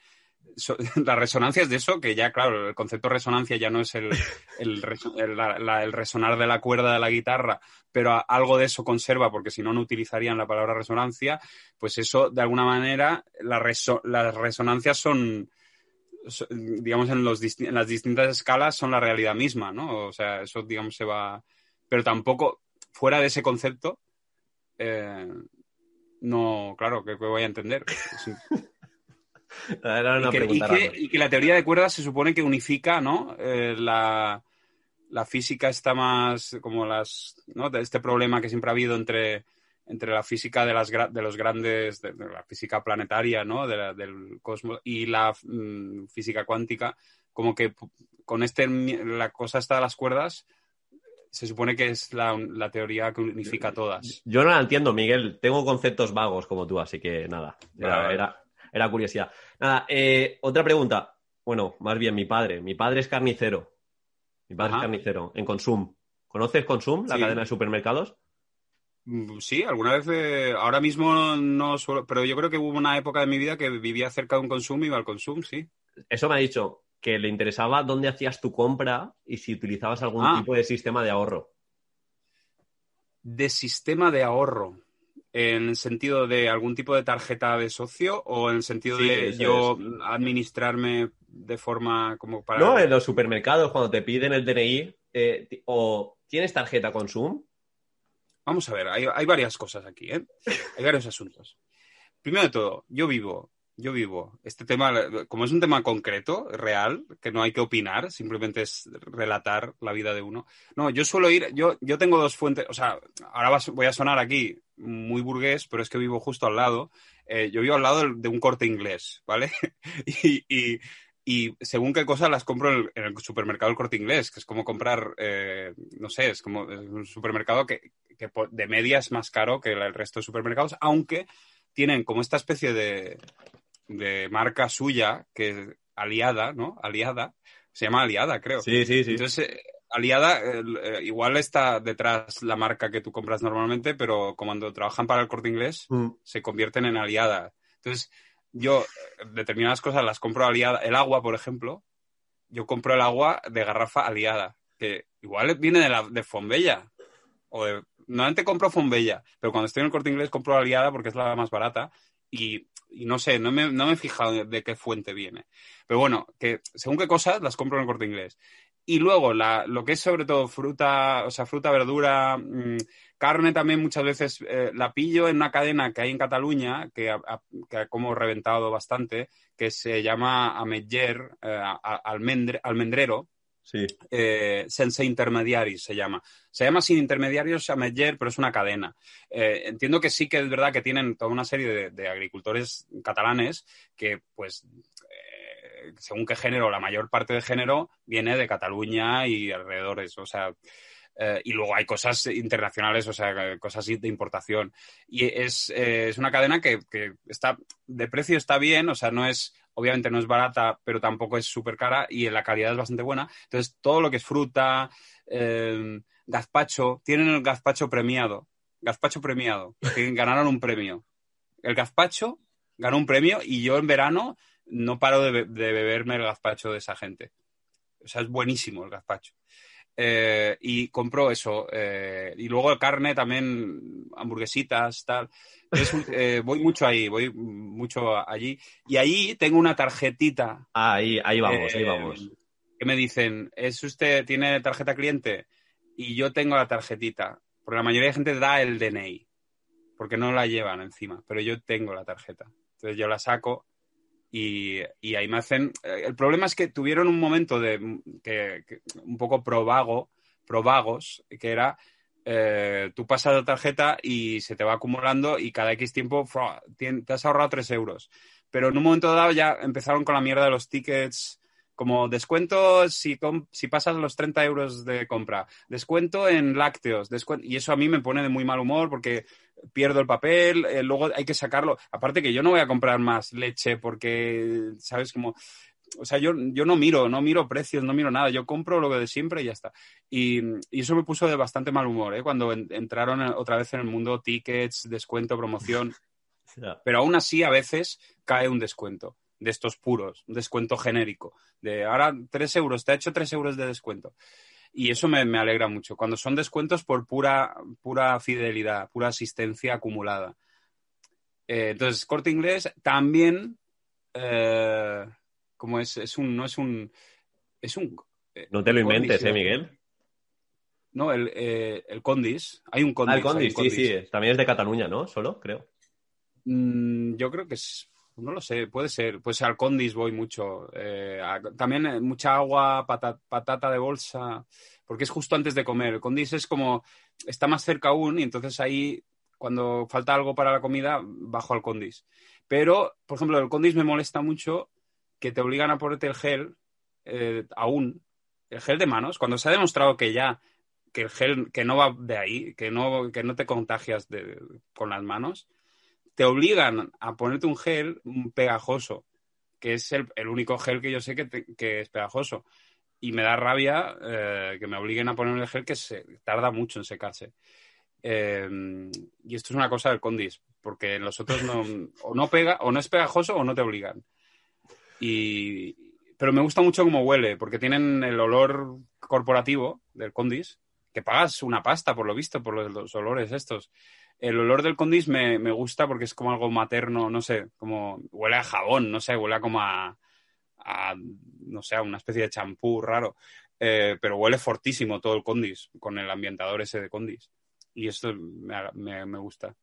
las resonancias de eso, que ya, claro, el concepto resonancia ya no es el, el, resonar de la cuerda de la guitarra, pero algo de eso conserva, porque si no, no utilizarían la palabra resonancia, pues eso, de alguna manera, las resonancias son, digamos, en, los, en las distintas escalas son la realidad misma, ¿no? O sea, eso, digamos, se va... Pero tampoco, fuera de ese concepto, eh, no, claro, que, voy a entender. Y, que, la teoría de cuerdas se supone que unifica, ¿no? Eh, la, la, física está más como las, ¿no? De este problema que siempre ha habido entre entre la física de, las, de los grandes, de, la física planetaria, ¿no? De del cosmos y la mm, física cuántica, como que con este, la cosa está de las cuerdas, se supone que es la, teoría que unifica todas. Yo no la entiendo, Miguel. Tengo conceptos vagos como tú, así que nada, era, era, curiosidad. Nada, eh, otra pregunta. Bueno, más bien mi padre. Mi padre es carnicero. Mi padre es carnicero, en Consum. ¿Conoces Consum, la cadena de supermercados? Mm, sí, alguna vez, eh, ahora mismo no suelo, pero yo creo que hubo una época de mi vida que vivía cerca de un consumo y iba al consumo, sí. Eso me ha dicho que le interesaba dónde hacías tu compra y si utilizabas algún ah. tipo de sistema de ahorro. De sistema de ahorro, en el sentido de algún tipo de tarjeta de socio o en el sentido de yo administrarme de forma como para... No, en los supermercados cuando te piden el DNI eh, o tienes tarjeta Consum Vamos a ver, hay, varias cosas aquí, ¿eh? Hay varios asuntos. Primero de todo, yo vivo, yo vivo. Este tema, como es un tema concreto, real, que no hay que opinar, simplemente es relatar la vida de uno. No, yo suelo ir, yo, yo tengo dos fuentes, o sea, ahora voy a sonar aquí muy burgués, pero es que vivo justo al lado. Eh, yo vivo al lado de un corte inglés, ¿vale? y, y según qué cosas las compro en el, supermercado del corte inglés, que es como comprar, eh, no sé, es como un supermercado que, de media es más caro que el resto de supermercados, aunque tienen como esta especie de, marca suya, que es aliada, ¿no? Aliada, se llama aliada, creo. Sí, sí, sí. Entonces, eh, aliada, eh, igual está detrás la marca que tú compras normalmente, pero cuando trabajan para el corte inglés, mm. se convierten en aliada. Entonces, yo determinadas cosas las compro aliada. El agua, por ejemplo, yo compro el agua de garrafa aliada, que igual viene de, la, de Fombella. O de, normalmente compro Fombella, pero cuando estoy en el corte inglés compro aliada porque es la más barata. Y, no sé, no me, no me he fijado de, qué fuente viene. Pero bueno, que según qué cosas las compro en el corte inglés. Y luego la, lo que es sobre todo fruta, o sea, fruta, verdura, mm, Carne también muchas veces eh, la pillo en una cadena que hay en Cataluña, que ha, como reventado bastante, que se llama Ametller, eh, almendrero. Sí. Eh, Sense Intermediaris se llama. Se llama sin intermediarios Ametller, pero es una cadena. entiendo que sí que es verdad que tienen toda una serie de, agricultores catalanes que, pues, según qué género, la mayor parte de género viene de Cataluña y alrededores. O sea, Eh, y luego hay cosas internacionales, o sea, cosas de importación. Y es, eh, es una cadena que, que, está, de precio está bien, o sea, no es, obviamente no es barata, pero tampoco es súper cara y la calidad es bastante buena. Entonces, todo lo que es fruta, eh, gazpacho, tienen el gazpacho premiado. Gazpacho premiado, que ganaron un premio. El gazpacho ganó un premio y yo en verano no paro de, de beberme el gazpacho de esa gente. O sea, es buenísimo el gazpacho. Eh, y compró eso. Eh, y luego carne también, hamburguesitas, tal. Eh, voy mucho ahí, voy mucho allí. Y ahí tengo una tarjetita. Ah, ahí, ahí vamos, ahí vamos. Que me dicen, ¿es usted, tiene tarjeta cliente? Y yo tengo la tarjetita. Porque la mayoría de gente da el DNI. Porque no la llevan encima. Pero yo tengo la tarjeta. Entonces yo la saco y, ahí me hacen... Eh, el problema es que tuvieron un momento de que, un poco provago, provagos, que era eh, tú pasas la tarjeta y se te va acumulando y cada X tiempo te has ahorrado 3 euros. Pero en un momento dado ya empezaron con la mierda de los tickets como descuento si, si pasas los 30 euros de compra, descuento en lácteos, descuento, y eso a mí me pone de muy mal humor porque pierdo el papel, eh, luego hay que sacarlo. Aparte que yo no voy a comprar más leche porque, ¿sabes? Como, o sea, yo, yo no miro, no miro precios, no miro nada, yo compro lo de siempre y ya está. Y, eso me puso de bastante mal humor, ¿eh? Cuando entraron otra vez en el mundo tickets, descuento, promoción. Pero aún así, a veces cae un descuento de estos puros, un descuento genérico, de ahora tres euros, te ha hecho tres euros de descuento. Y eso me, alegra mucho, cuando son descuentos por pura, pura fidelidad, pura asistencia acumulada. Eh, entonces, corte inglés también, eh, como es, es un, no es un, es un... Eh, no te lo inventes, ¿eh, Miguel? No, el, el Condis. Hay un Condis. Ah, el Condis, sí, sí. También es de Cataluña, ¿no? Solo, creo. Mm, yo creo que es no lo sé, puede ser. Pues al Condis voy mucho. Eh, también eh, mucha agua, patata de bolsa, porque es justo antes de comer. El Condis es como, está más cerca aún y entonces ahí, cuando falta algo para la comida, bajo al Condis. Pero, por ejemplo, el Condis me molesta mucho que te obligan a ponerte el gel, eh, aún, el gel de manos, cuando se ha demostrado que ya, que el gel, que no va de ahí, que no, que no te contagias con las manos, te obligan a ponerte un gel pegajoso, que es el, único gel que yo sé que, es pegajoso. Y me da rabia eh, que me obliguen a poner el gel que se tarda mucho en secarse. Eh, y esto es una cosa del Condis, porque los otros no, o no pega, o no es pegajoso o no te obligan. Y, pero me gusta mucho cómo huele, porque tienen el olor corporativo del Condis, que pagas una pasta, por lo visto, por los olores estos. El olor del condis me, gusta porque es como algo materno, no sé, como huele a jabón, no sé, huele a como a, no sé, a una especie de champú raro. Eh, pero huele fortísimo todo el condis, con el ambientador ese de condis. Y esto me, gusta.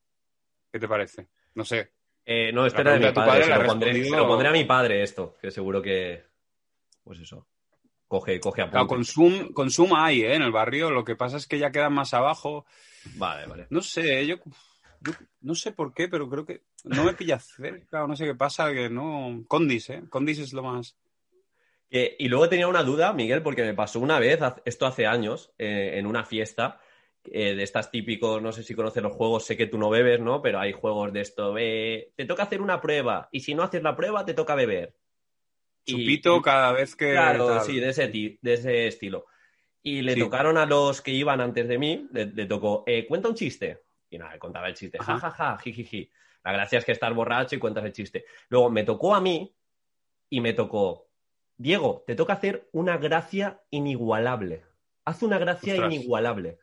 ¿Qué te parece? No sé. Eh, no, este era de mi padre, se, lo pondré, a mi padre esto, que seguro que, pues eso, coge, coge a claro, consum, consuma hay, ¿eh? En el barrio, lo que pasa es que ya quedan más abajo. Vale, vale. No sé, yo, no sé por qué, pero creo que no me pilla cerca o no sé qué pasa, que no. Condis, ¿eh? Condis es lo más. y luego tenía una duda, Miguel, porque me pasó una vez, esto hace años, eh, en una fiesta. Eh, de estas típicos, no sé si conoces los juegos, sé que tú no bebes, ¿no? Pero hay juegos de esto, te toca hacer una prueba y si no haces la prueba te toca beber. Chupito cada vez que... Claro, sí, de ese, de ese estilo. Y le tocaron a los que iban antes de mí, le, tocó, eh, cuenta un chiste. Y nada, contaba el chiste, ja, ja, ja, jijiji. La gracia es que estás borracho y cuentas el chiste. Luego me tocó a mí y me tocó, Diego, te toca hacer una gracia inigualable. Haz una gracia inigualable.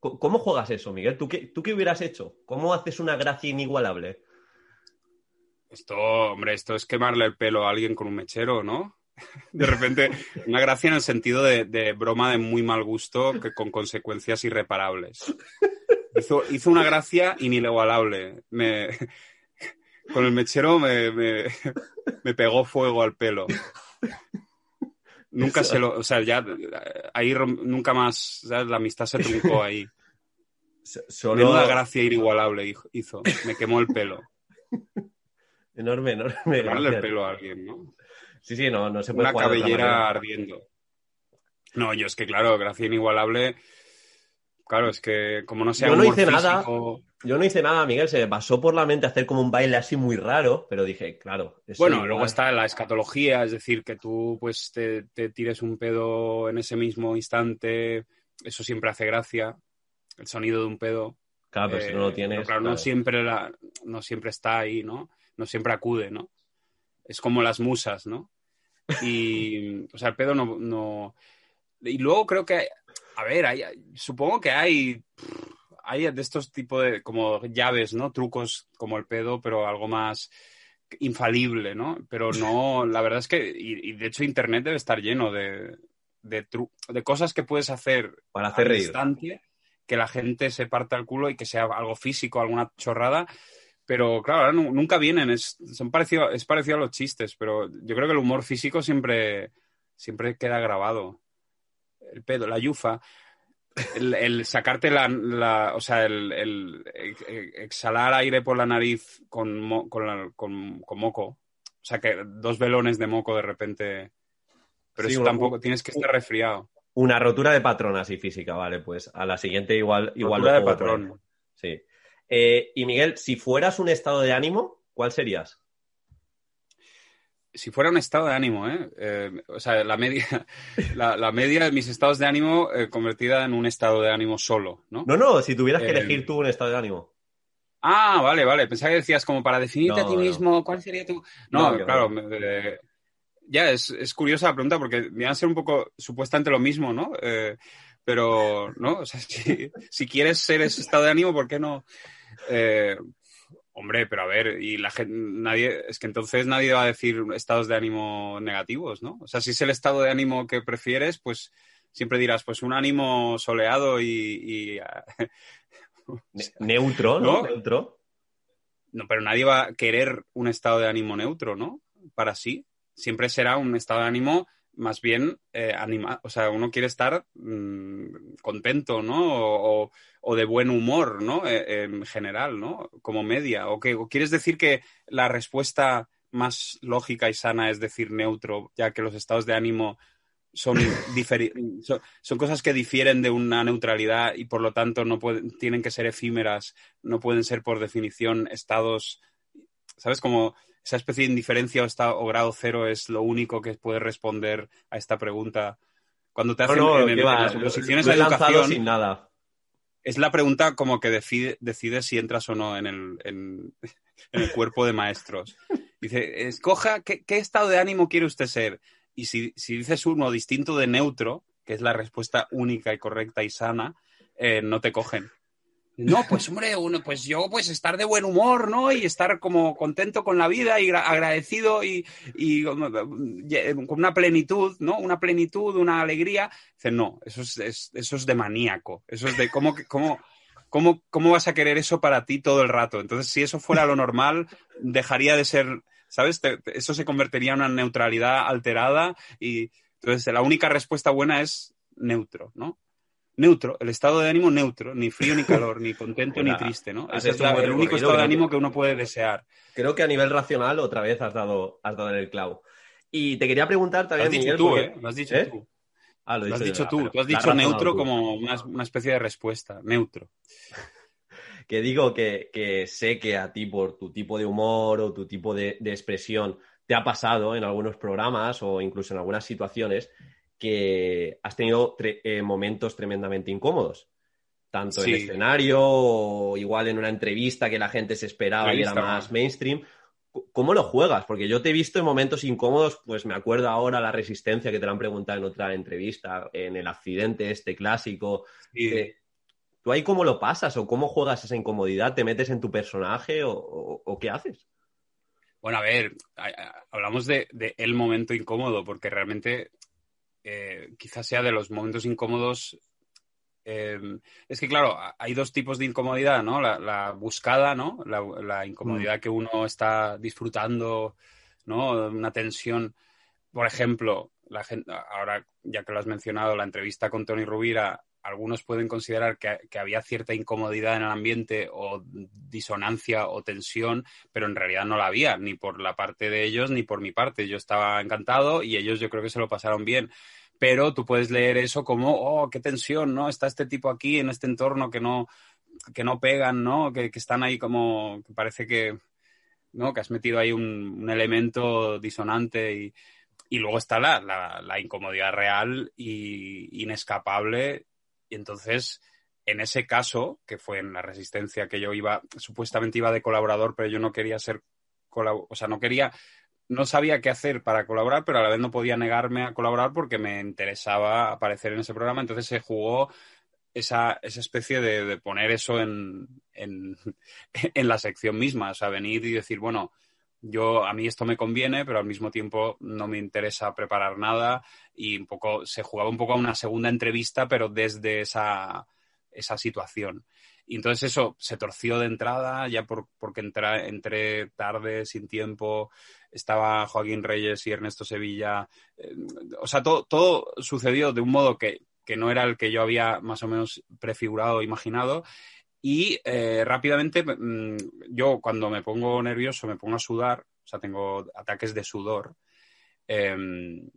¿cómo, juegas eso, Miguel? ¿Tú qué, ¿Tú qué hubieras hecho? ¿Cómo haces una gracia inigualable? Esto, hombre, esto es quemarle el pelo a alguien con un mechero, ¿no? de repente, una gracia en el sentido de, broma de muy mal gusto que con consecuencias irreparables. Hizo, hizo una gracia inigualable. Me, con el mechero me, me, pegó fuego al pelo. Nunca se lo, o sea, ya ahí nunca más, la amistad se truncó ahí. Solo una gracia inigualable hizo, me quemó el pelo. Enorme, enorme. Darle el pelo a alguien, ¿no? Sí, sí, no, no se puede Una cabellera ardiendo. No, yo es que, claro, gracia inigualable. Claro, es que como no sea Yo no hice nada. Yo no hice nada, Miguel, se me pasó por la mente hacer como un baile así muy raro, pero dije, claro. Bueno, igual- luego está la escatología, es decir, que tú pues te, te tires un pedo en ese mismo instante, eso siempre hace gracia, el sonido de un pedo. Claro, pero si no lo Eh, tienes. claro, claro. No, siempre la- no siempre está ahí, ¿no? No siempre acude, ¿no? Es como las musas, ¿no? Y, o sea, el pedo no... no... Y luego creo que, a ver, hay- supongo que hay, hay de estos tipos de, como llaves, ¿no? Trucos como el pedo, pero algo más infalible, ¿no? Pero no, la verdad es que, y, y de hecho Internet debe estar lleno de, de, tru- de cosas que puedes hacer Para hacer al reír. instante, que la gente se parta el culo y que sea algo físico, alguna chorrada. Pero claro, ahora nu- nunca vienen, es, son parecido, es parecido a los chistes, pero yo creo que el humor físico siempre, siempre queda grabado. El pedo, la yufa, el, el sacarte la, la- o sea, el, el ex- exhalar aire por la nariz con, mo- con, la- con- con moco. O sea, que dos velones de moco de repente. Pero Sí, eso un- tampoco, tienes que estar resfriado. Una rotura de patrón así física, vale, pues a la siguiente igual, igual Rotura de patrón. Sí. Eh, y Miguel, si fueras un estado de ánimo, ¿cuál serías? si fuera un estado de ánimo, ¿eh? Eh, o sea, la media, la, la media de mis estados de ánimo eh, convertida en un estado de ánimo solo, ¿no? No, no, si tuvieras que elegir tú un estado de ánimo. Ah, vale, vale. Pensaba que decías como para definirte No, a ti no. mismo, ¿cuál sería tu...? No, claro. ya, es, es curiosa la pregunta porque me va a ser un poco supuestamente lo mismo, ¿no? Pero, ¿no? O sea, si, si quieres ser ese estado de ánimo, ¿por qué no? Eh, hombre, pero a ver, y la gente, nadie, es que entonces nadie va a decir estados de ánimo negativos, ¿no? O sea, si es el estado de ánimo que prefieres, pues siempre dirás, pues un ánimo soleado y... y, Ne- neutro, ¿no? ¿no? Neutro. No, pero nadie va a querer un estado de ánimo neutro, ¿no? Para sí. Siempre será un estado de ánimo más bien eh, o sea, uno quiere estar mm, contento, ¿no? O, de buen humor, ¿no? Eh, en general, ¿no? Como media. O que quieres decir que la respuesta más lógica y sana es decir neutro, ya que los estados de ánimo son, son cosas que difieren de una neutralidad y por lo tanto no pueden, tienen que ser efímeras, no pueden ser por definición estados, ¿sabes? Como esa especie de indiferencia o, estado, o grado cero es lo único que puede responder a esta pregunta. Cuando te hacen no, en, ¿qué en va? las oposiciones de educación, sin nada. es la pregunta como que decide, decide si entras o no en el, en, en el cuerpo de maestros. Dice, escoja qué, qué estado de ánimo quiere usted ser. Y si, si dices uno distinto de neutro, que es la respuesta única y correcta y sana, eh, no te cogen. No, pues hombre, uno, pues yo pues estar de buen humor, ¿no? Y estar como contento con la vida y gra- agradecido y, um, ye- con una plenitud, ¿no? Una plenitud, una alegría. Dice, no, eso es, es- eso es de maníaco. Eso es de cómo, cómo, cómo, cómo vas a querer eso para ti todo el rato. Entonces, si eso fuera lo normal, dejaría de ser, ¿sabes? Eso se convertiría en una neutralidad alterada y entonces la única respuesta buena es neutro, ¿no? Neutro, el estado de ánimo neutro, ni frío ni calor, ni contento ni triste, ¿no? Ese es el único estado de ánimo que uno puede desear. Creo que a nivel racional otra vez has dado, has dado en el clavo. Y te quería preguntar Lo también, has dicho Miguel, tú, porque- ¿eh? Lo has dicho ¿Eh? tú. Ah, Lo has dicho ya, tú. Tú has dicho neutro como una, una especie de respuesta. Neutro. que digo que, que sé que a ti por tu tipo de humor o tu tipo de, de expresión te ha pasado en algunos programas o incluso en algunas situaciones que has tenido tre- eh, momentos tremendamente incómodos. Tanto en Sí. escenario o igual en una entrevista que la gente se esperaba y era más mainstream. ¿Cómo lo juegas? Porque yo te he visto en momentos incómodos, pues me acuerdo ahora la resistencia que te la han preguntado en otra entrevista, en el accidente este clásico, Sí. eh, ¿Tú ahí cómo lo pasas o cómo juegas esa incomodidad? ¿Te metes en tu personaje o, o- o qué haces? Bueno, a ver, hablamos de, de el momento incómodo, porque realmente eh, quizás sea de los momentos incómodos. eh, es que, claro, hay dos tipos de incomodidad, ¿no? La, la buscada, ¿no? La, la incomodidad que uno está disfrutando, ¿no? Una tensión. Por ejemplo, la gente, ahora ya que lo has mencionado, la entrevista con Tony Rubira, algunos pueden considerar que, que había cierta incomodidad en el ambiente o disonancia o tensión, pero en realidad no la había, ni por la parte de ellos ni por mi parte. Yo estaba encantado y ellos yo creo que se lo pasaron bien. pero tú puedes leer eso como, oh, qué tensión, ¿no? Está este tipo aquí en este entorno que no, que no pegan, ¿no? Que, están ahí como, que parece que, ¿no? Que has metido ahí un, elemento disonante y, y luego está la, la, incomodidad real y inescapable. Y entonces, en ese caso, que fue en la resistencia que yo iba, supuestamente iba de colaborador, pero yo no quería ser, o sea, no quería no sabía qué hacer para colaborar, pero a la vez no podía negarme a colaborar porque me interesaba aparecer en ese programa. Entonces se jugó esa, esa especie de, poner eso en, en, en, la sección misma. O sea, venir y decir, bueno, yo a mí esto me conviene, pero al mismo tiempo no me interesa preparar nada. Y un poco, se jugaba un poco a una segunda entrevista, pero desde esa, esa situación. Y entonces eso se torció de entrada, ya por, porque entré tarde, sin tiempo, estaba Joaquín Reyes y Ernesto Sevilla. Eh, o sea, todo, todo sucedió de un modo que, no era el que yo había más o menos prefigurado o imaginado. Y eh, rápidamente, mm, yo cuando me pongo nervioso, me pongo a sudar, o sea, tengo ataques de sudor. Em,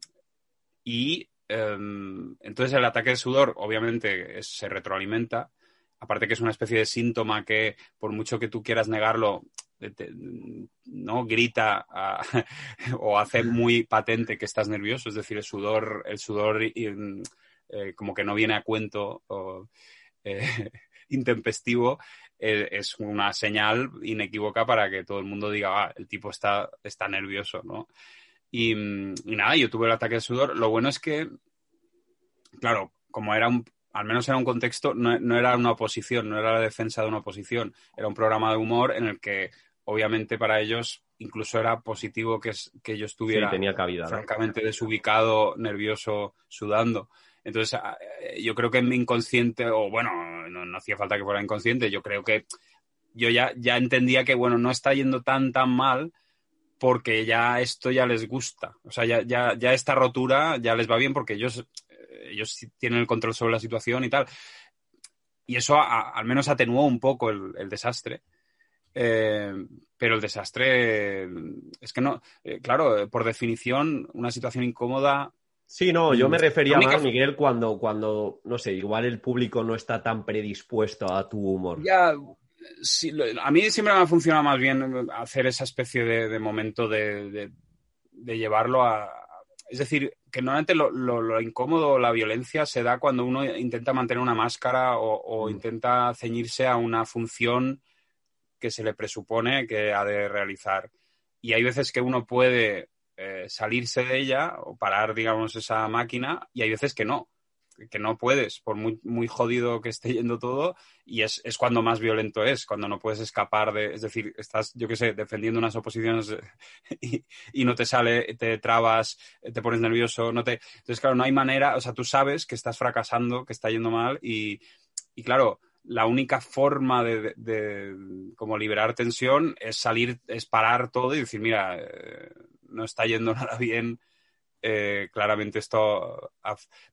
y em, entonces el ataque de sudor, obviamente, se retroalimenta. Aparte que es una especie de síntoma que, por mucho que tú quieras negarlo, no grita o hace muy patente que estás nervioso, es decir, el sudor, el sudor eh, como que no viene a cuento o, eh, intempestivo, eh, es una señal inequívoca para que todo el mundo diga, ah, el tipo está, está nervioso, ¿no? Y, nada, yo tuve el ataque de sudor. Lo bueno es que, claro, como era un, al menos era un contexto, no, no, era una oposición, no era la defensa de una oposición, era un programa de humor en el que obviamente para ellos incluso era positivo que, que yo estuviera tenía cabida, francamente desubicado, nervioso, sudando. Entonces, eh, yo creo que en mi inconsciente, o bueno, no, hacía falta que fuera inconsciente, yo creo que yo ya, ya entendía que, bueno, no está yendo tan, tan mal porque ya esto ya les gusta. O sea, ya, ya, ya esta rotura ya les va bien porque ellos, eh, ellos tienen el control sobre la situación y tal. Y eso al menos atenuó un poco el desastre. Eh, pero el desastre es que no, claro, por definición, una situación incómoda. Sí, no, yo me refería más, Miguel, cuando, cuando, no sé, igual el público no está tan predispuesto a tu humor. Ya, a mí siempre me ha funcionado más bien hacer esa especie de, momento de, llevarlo a. Es decir, que normalmente lo, lo, incómodo, la violencia se da cuando uno intenta mantener una máscara o, mm. intenta ceñirse a una función que se le presupone que ha de realizar. Y hay veces que uno puede eh, salirse de ella o parar, digamos, esa máquina y hay veces que no, que no puedes, por muy, jodido que esté yendo todo, y es, es, cuando más violento es, cuando no puedes escapar de, es decir, estás, yo qué sé, defendiendo unas oposiciones y, y, no te sale, te trabas, te pones nervioso, no te... Entonces, claro, no hay manera, o sea, tú sabes que estás fracasando, que está yendo mal, y, y claro, la única forma de, como liberar tensión es salir, es parar todo y decir, mira, eh, no está yendo nada bien, eh, claramente esto...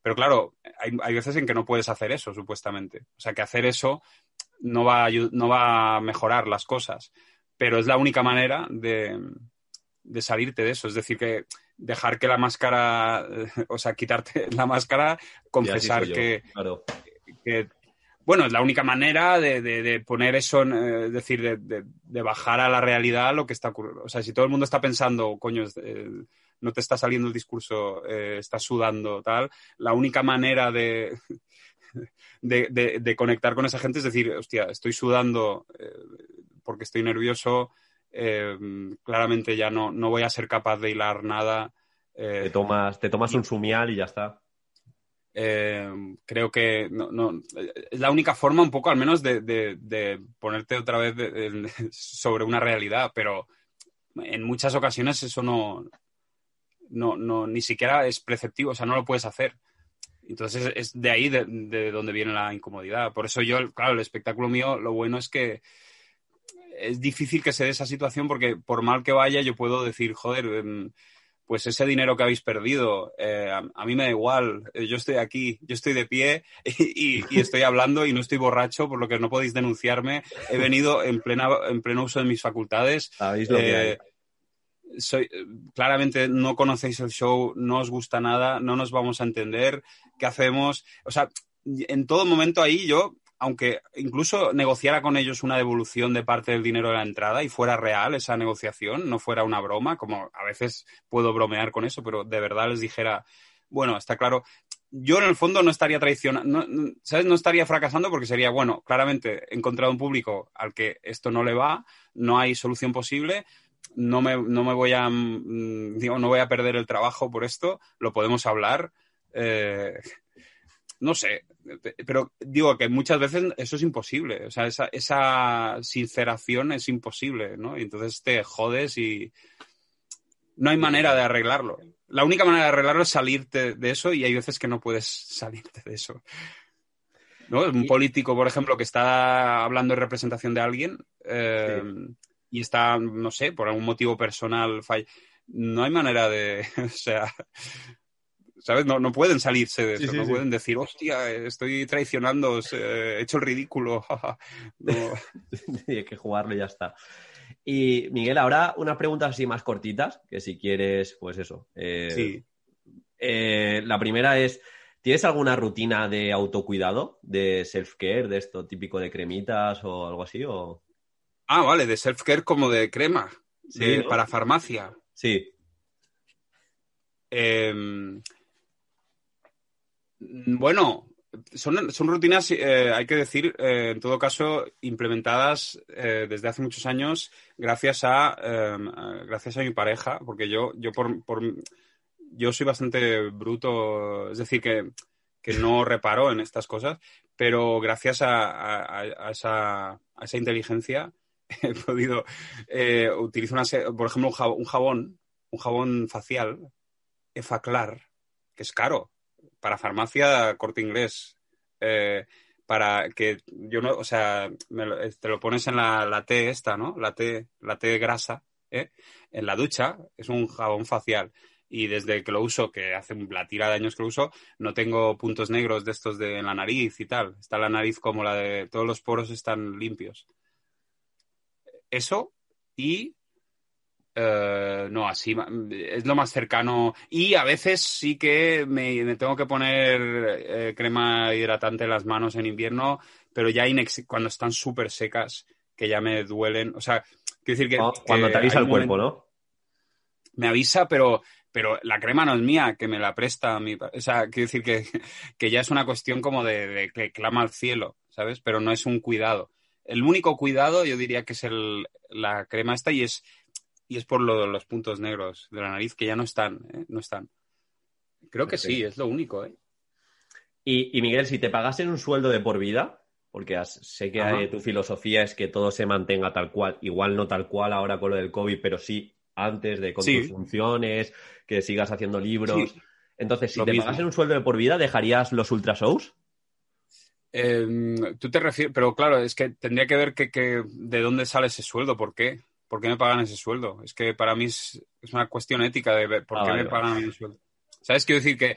Pero claro, hay, hay, veces en que no puedes hacer eso, supuestamente. O sea, que hacer eso no va, a, no va a mejorar las cosas, pero es la única manera de, de salirte de eso. Es decir, que dejar que la máscara, o sea, quitarte la máscara, confesar que, que bueno, es la única manera de, poner eso, eh, es decir, de, bajar a la realidad lo que está ocurriendo. O sea, si todo el mundo está pensando, coño, eh, no te está saliendo el discurso, eh, estás sudando, tal, la única manera de, de, conectar con esa gente es decir, hostia, estoy sudando porque estoy nervioso, claramente ya no, no voy a ser capaz de hilar nada. te, tomas, te tomas un sumial y ya está. Eh, creo que no, es la única forma un poco al menos de, ponerte otra vez sobre una realidad, pero en muchas ocasiones eso no, no, ni siquiera es preceptivo, o sea, no lo puedes hacer. Entonces es de ahí de, donde viene la incomodidad. Por eso yo, claro, el espectáculo mío, lo bueno es que es difícil que se dé esa situación porque por mal que vaya yo puedo decir, joder, em, pues ese dinero que habéis perdido, eh, a, mí me da igual, eh, yo estoy aquí, yo estoy de pie y, estoy hablando y no estoy borracho, por lo que no podéis denunciarme. He venido en, plena, en pleno uso de mis facultades. Sabéis lo que hay. Eh, soy, claramente no conocéis el show, no os gusta nada, no nos vamos a entender, ¿qué hacemos? O sea, en todo momento ahí yo, aunque incluso negociara con ellos una devolución de parte del dinero de la entrada y fuera real esa negociación, no fuera una broma, como a veces puedo bromear con eso, pero de verdad les dijera, bueno, está claro, yo en el fondo no estaría traicionando, no, ¿sabes? No estaría fracasando porque sería, bueno, claramente he encontrado un público al que esto no le va, no hay solución posible, no me, no me voy a, mm, digo, no voy a perder el trabajo por esto, lo podemos hablar. Eh, no sé, pero digo que muchas veces eso es imposible, o sea, esa, esa sinceración es imposible, ¿no? Y entonces te jodes y no hay manera de arreglarlo. La única manera de arreglarlo es salirte de eso y hay veces que no puedes salirte de eso. ¿No? Un político, por ejemplo, que está hablando en representación de alguien eh, y está, no sé, por algún motivo personal, no hay manera de, o sea, ¿sabes? No, no pueden salirse de eso, no pueden decir, hostia, estoy traicionando, he hecho el ridículo. hay que jugarlo y ya está. Y Miguel, ahora unas preguntas así más cortitas, que si quieres, pues eso. Eh, sí. Eh, la primera es, ¿tienes alguna rutina de autocuidado, de self-care, de esto típico de cremitas o algo así? O... Ah, vale, de self-care como de crema, sí, para farmacia. Sí. Em, bueno, son, son rutinas, eh, hay que decir, eh, en todo caso, implementadas eh, desde hace muchos años gracias a, em, gracias a mi pareja, porque yo, yo por, yo soy bastante bruto, es decir, que, que no reparo en estas cosas, pero gracias a, a, esa, a esa, inteligencia he podido utilizar, una, por ejemplo, un jabón, un jabón, facial, Efaclar, que es caro, para farmacia corte inglés. Eh, para que yo no, o sea, te lo pones en la, la T esta, ¿no? La T, la T grasa, ¿eh? En la ducha, es un jabón facial. Y desde que lo uso, que hace la tira de años que lo uso, no tengo puntos negros de estos de en la nariz y tal. Está la nariz como la de todos los poros están limpios. Eso y eh, no, así es lo más cercano. Y a veces sí que me, tengo que poner eh, crema hidratante en las manos en invierno, pero ya cuando están súper secas, que ya me duelen. O sea, quiero decir que. cuando te avisa el cuerpo, ¿no? Me avisa, pero, pero la crema no es mía, que me la presta mi. O sea, quiero decir que, que ya es una cuestión como de, de, que clama al cielo, ¿sabes? Pero no es un cuidado. El único cuidado, yo diría que es el, la crema esta y es y es por lo los puntos negros de la nariz que ya no están, ¿eh? no están. Creo que sí, es lo único, ¿eh? Y, Miguel, si te pagasen un sueldo de por vida, porque sé que tu filosofía es que todo se mantenga tal cual, igual no tal cual ahora con lo del COVID, pero sí antes de con tus funciones, que sigas haciendo libros. Entonces, si te pagasen un sueldo de por vida, ¿dejarías los ultra shows? Em, tú te refieres, pero claro, es que tendría que ver que, de dónde sale ese sueldo, ¿por qué? ¿Por qué me pagan ese sueldo? Es que para mí es, una cuestión ética de ver por ah, qué me pagan ese sueldo. ¿Sabes? Quiero decir que,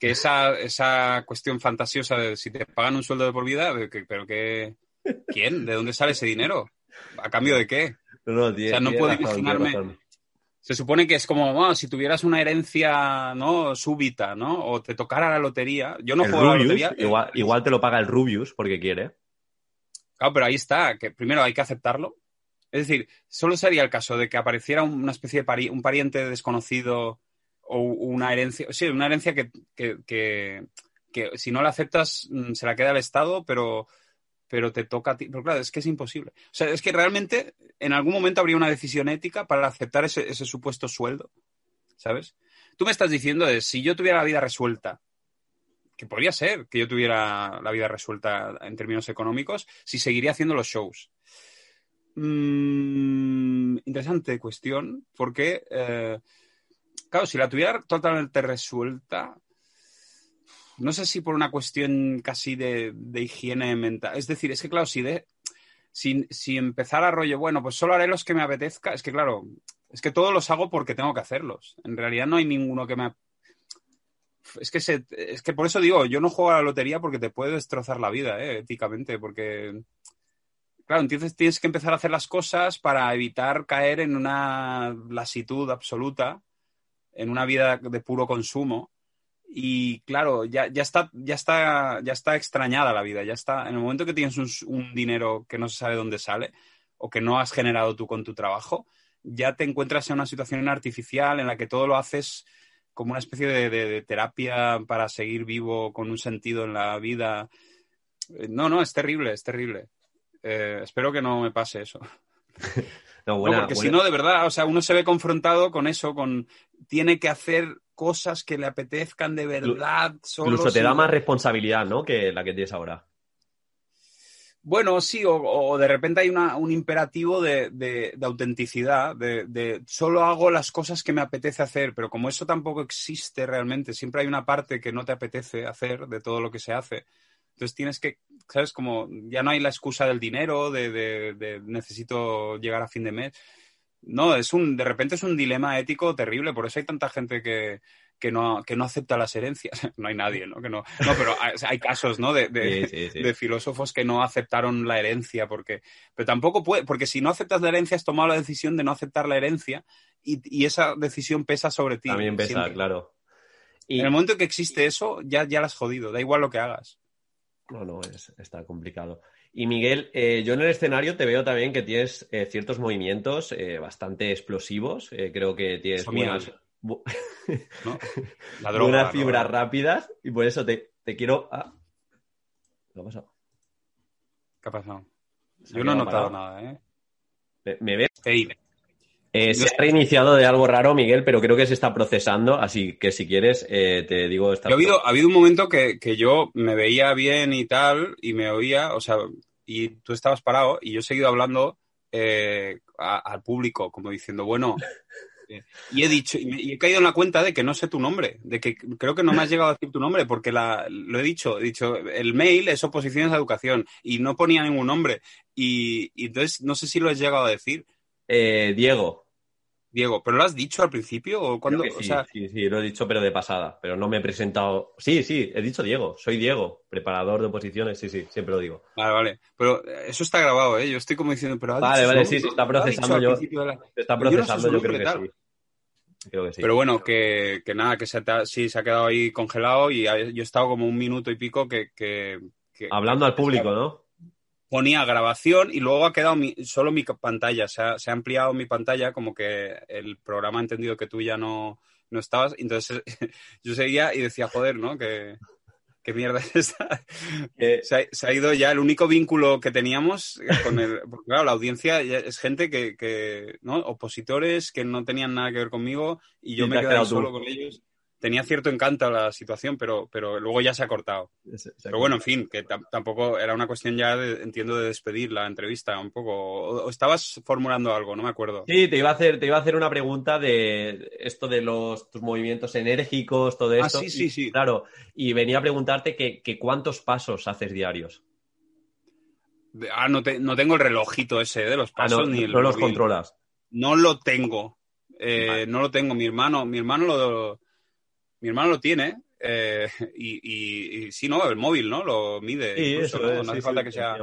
esa, esa cuestión fantasiosa de si te pagan un sueldo de por vida, pero que, ¿quién? ¿De dónde sale ese dinero? ¿A cambio de qué? No, o sea, no puedo imaginarme. Se supone que es como, si tuvieras una herencia, ¿no? Súbita, ¿no? O te tocara la lotería. Yo no juego a la lotería. Igual, igual te lo paga el Rubius porque quiere. Claro, pero ahí está, que primero hay que aceptarlo es decir, solo sería el caso de que apareciera una especie de un pariente desconocido o una herencia, sí, una herencia que, que, si no la aceptas mm, se la queda el Estado, pero, pero te toca a ti. Pero claro, es que es imposible. O sea, es que realmente en algún momento habría una decisión ética para aceptar ese, ese supuesto sueldo, ¿sabes? Tú me estás diciendo de si yo tuviera la vida resuelta, que podría ser que yo tuviera la vida resuelta en términos económicos, si seguiría haciendo los shows. Mm, interesante cuestión, porque, eh, claro, si la tuviera totalmente resuelta, no sé si por una cuestión casi de, higiene mental. Es decir, es que, claro, si, de, si, si empezara rollo, bueno, pues solo haré los que me apetezca, es que, claro, es que todos los hago porque tengo que hacerlos. En realidad no hay ninguno que me... Es que, es que por eso digo, yo no juego a la lotería porque te puede destrozar la vida, eh, éticamente, porque claro, entonces tienes que empezar a hacer las cosas para evitar caer en una lasitud absoluta, en una vida de puro consumo. Y claro, ya, ya, está, ya, está, ya está extrañada la vida, ya está. En el momento que tienes un, dinero que no se sabe dónde sale o que no has generado tú con tu trabajo, ya te encuentras en una situación artificial en la que todo lo haces como una especie de, terapia para seguir vivo con un sentido en la vida. Eh, no, no, es terrible, es terrible. Eh, espero que no me pase eso. no, porque si no, de verdad, o sea, uno se ve confrontado con eso, con tiene que hacer cosas que le apetezcan de verdad. Incluso te da más responsabilidad, ¿no? Que la que tienes ahora. Bueno, sí, o, de repente hay un imperativo de, autenticidad, de, solo hago las cosas que me apetece hacer, pero como eso tampoco existe realmente, siempre hay una parte que no te apetece hacer de todo lo que se hace. Entonces tienes que, ¿sabes? Como ya no hay la excusa del dinero, de, necesito llegar a fin de mes. No, es un, de repente es un dilema ético terrible, por eso hay tanta gente que, que no, que no acepta las herencias. no hay nadie, ¿no? Que no, no pero hay, casos, ¿no? De, de, filósofos que no aceptaron la herencia, porque, pero tampoco puede, porque si no aceptas la herencia, has tomado la decisión de no aceptar la herencia y, y esa decisión pesa sobre ti. También pesa, claro. Y... En el momento que existe eso, ya, ya la has jodido, da igual lo que hagas. No, no, es, está complicado. Y Miguel, eh, yo en el escenario te veo también que tienes eh, ciertos movimientos eh, bastante explosivos. creo que tienes buenas, La droga, unas fibras rápidas y por eso te, quiero. Ah. ¿Qué ha pasado? ¿Qué ha pasado? Yo no he notado nada, ¿eh? ¿Me, ves? Eh, se ha reiniciado de algo raro, Miguel, pero creo que se está procesando, así que si quieres, eh, te digo... Esta ha, habido, ha habido un momento que, yo me veía bien y tal, y me oía, o sea, y tú estabas parado, y yo he seguido hablando eh, al público, como diciendo, bueno, y he dicho, y he caído en la cuenta de que no sé tu nombre, de que creo que no me has llegado a decir tu nombre, porque la, lo he dicho, he dicho, el mail es oposiciones a educación, y no ponía ningún nombre. Y, entonces no sé si lo has llegado a decir. Eh, Diego. Diego, ¿pero lo has dicho al principio o cuando? Sí, sí, sí, lo he dicho, pero de pasada. Pero no me he presentado. Sí, sí, he dicho Diego. Soy Diego, preparador de oposiciones. Sí, sí, siempre lo digo. Vale, vale. Pero eso está grabado, ¿eh? Yo estoy como diciendo, pero. Vale, vale, sí, se está procesando. Yo, se está procesando, yo, creo que sí. Creo que sí. Pero bueno, que, que nada, que se sí se ha quedado ahí congelado y yo he estado como un minuto y pico que. que, Hablando al público, ¿no? Ponía grabación y luego ha quedado solo mi pantalla. Se ha, ampliado mi pantalla como que el programa ha entendido que tú ya no, no estabas. Entonces yo seguía y decía, joder, ¿no? Que, ¿Qué mierda es esta? se, ha, ido ya el único vínculo que teníamos con el. Porque, claro, la audiencia es gente que, que, ¿no? Opositores que no tenían nada que ver conmigo y yo me quedé solo con ellos tenía cierto encanto la situación, pero, pero luego ya se ha cortado. Pero bueno, en fin, que tampoco era una cuestión ya, entiendo, de despedir la entrevista un poco. O, estabas formulando algo, no me acuerdo. Sí, te iba a hacer, te iba a hacer una pregunta de esto de los tus movimientos enérgicos, todo ah, esto. Ah, sí, sí, sí. claro, y venía a preguntarte que, cuántos pasos haces diarios. Ah, no, no tengo el relojito ese de los ah, pasos ni no los controlas. No lo tengo. Eh, no lo tengo. Mi hermano, mi hermano lo, mi hermano lo tiene eh, y, y, sí, ¿no? El móvil, ¿no? Lo mide. Sí, eso ¿no? no hace falta que sea...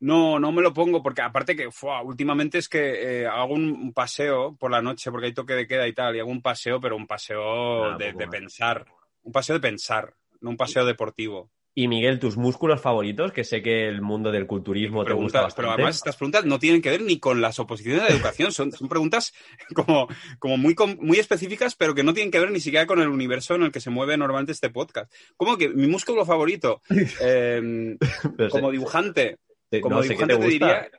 No, no me lo pongo porque aparte que últimamente es que eh, hago un, paseo por la noche porque hay toque de queda y tal y hago un paseo, pero un paseo ah, de, de pensar. Un paseo de pensar, no un paseo deportivo. Y Miguel, tus músculos favoritos, que sé que el mundo del culturismo te gusta bastante. Pero además estas preguntas no tienen que ver ni con las oposiciones de educación, son, son preguntas como, como muy, muy específicas, pero que no tienen que ver ni siquiera con el universo en el que se mueve normalmente este podcast. ¿Cómo que mi músculo favorito? Em, como dibujante, como dibujante te diría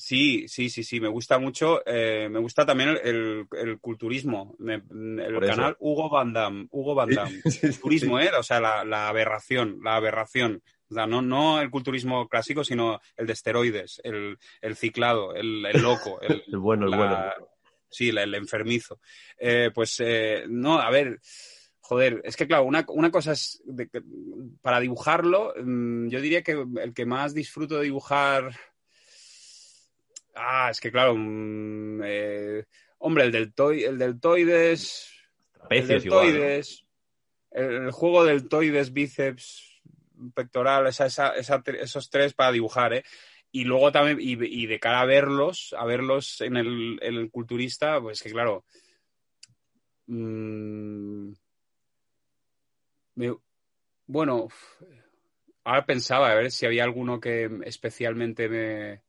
Sí, sí, sí, sí, me gusta mucho. Eh, me gusta también el, culturismo. el canal Hugo Van Damme. Hugo Van Damme. Turismo, ¿eh? O sea, la, aberración, la aberración. O sea, no, no el culturismo clásico, sino el de esteroides, el, ciclado, el, loco. El, bueno, el bueno. Sí, el, enfermizo. Eh, pues, eh, no, a ver, joder, es que claro, una, cosa es, para dibujarlo, mm, yo diría que el que más disfruto de dibujar Ah, es que claro, mm, eh, hombre, el deltoides, el deltoides, el, deltoides el, juego deltoides, bíceps, pectoral, esa, esa, esos tres para dibujar, ¿eh? y luego también, y, de cara a verlos, a verlos en el, culturista, pues que claro. Mm, bueno, ahora pensaba a ver si había alguno que especialmente me.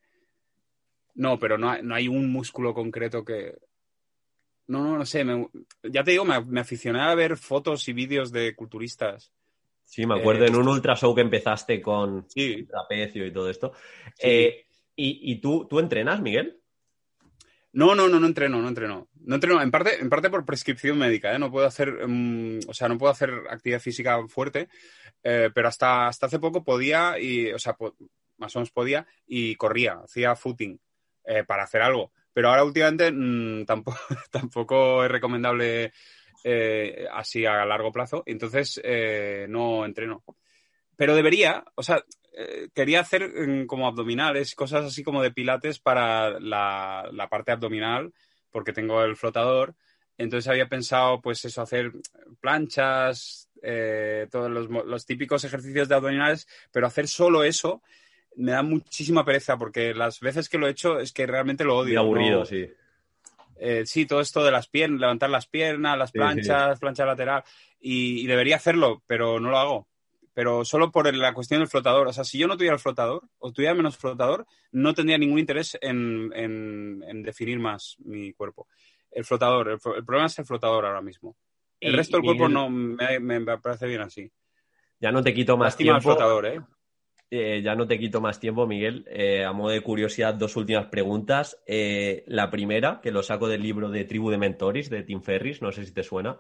No, pero no, no hay un músculo concreto que. No, no, no sé. ya te digo, me, me, aficioné a ver fotos y vídeos de culturistas. Sí, me acuerdo en un eh, ultra show que empezaste con trapecio y todo esto. Eh, ¿Y, tú, tú entrenas, Miguel? No, no, no, no entreno, no entreno. No entreno, en parte, en parte por prescripción médica, ¿eh? No puedo hacer, mm, o sea, no puedo hacer actividad física fuerte, pero hasta, hasta hace poco podía y, o sea, más o menos podía y corría, hacía footing para hacer algo. Pero ahora últimamente mm, tampoco, es recomendable eh, así a largo plazo, entonces eh, no entreno. Pero debería, o sea, eh, quería hacer mm, como abdominales, cosas así como de pilates para la, parte abdominal, porque tengo el flotador. Entonces había pensado, pues eso, hacer planchas, todos los, típicos ejercicios de abdominales, pero hacer solo eso me da muchísima pereza porque las veces que lo he hecho es que realmente lo odio. aburrido, sí. Eh, sí, todo esto de las piernas, levantar las piernas, las planchas, plancha lateral, y, debería hacerlo, pero no lo hago. Pero solo por la cuestión del flotador. O sea, si yo no tuviera el flotador, o tuviera menos flotador, no tendría ningún interés en, definir más mi cuerpo. El flotador, el, problema es el flotador ahora mismo. El resto del cuerpo no me, parece bien así. Ya no te quito más tiempo. El flotador, ¿eh? Eh, ya no te quito más tiempo, Miguel. Eh, a modo de curiosidad, dos últimas preguntas. Eh, la primera, que lo saco del libro de Tribu de Mentores, de Tim Ferris, no sé si te suena.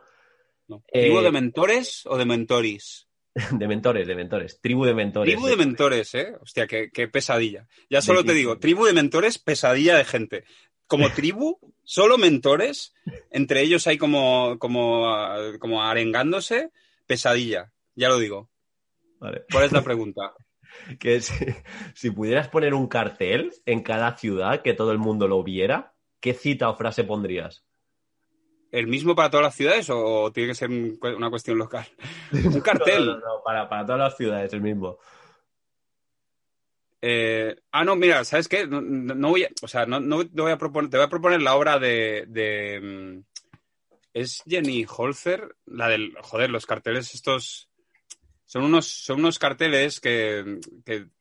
¿Tribu de mentores o de mentoris? de mentores, de mentores. Tribu de mentores. Tribu de, mentores, ¿eh? Hostia, qué, pesadilla. Ya solo te digo, tribu de mentores, pesadilla de gente. Como tribu, solo mentores, entre ellos hay como, como, como arengándose, pesadilla. Ya lo digo. ¿Cuál es la pregunta? Que si, pudieras poner un cartel en cada ciudad que todo el mundo lo viera, ¿qué cita o frase pondrías? ¿El mismo para todas las ciudades o tiene que ser una cuestión local? Un cartel. no, no, no, para, todas las ciudades, el mismo. Eh, ah, no, mira, ¿sabes qué? No, voy a, o sea, no, voy a proponer, te voy a proponer la obra de, de mm, es Jenny Holzer, la del, joder, los carteles estos son unos, son unos carteles que,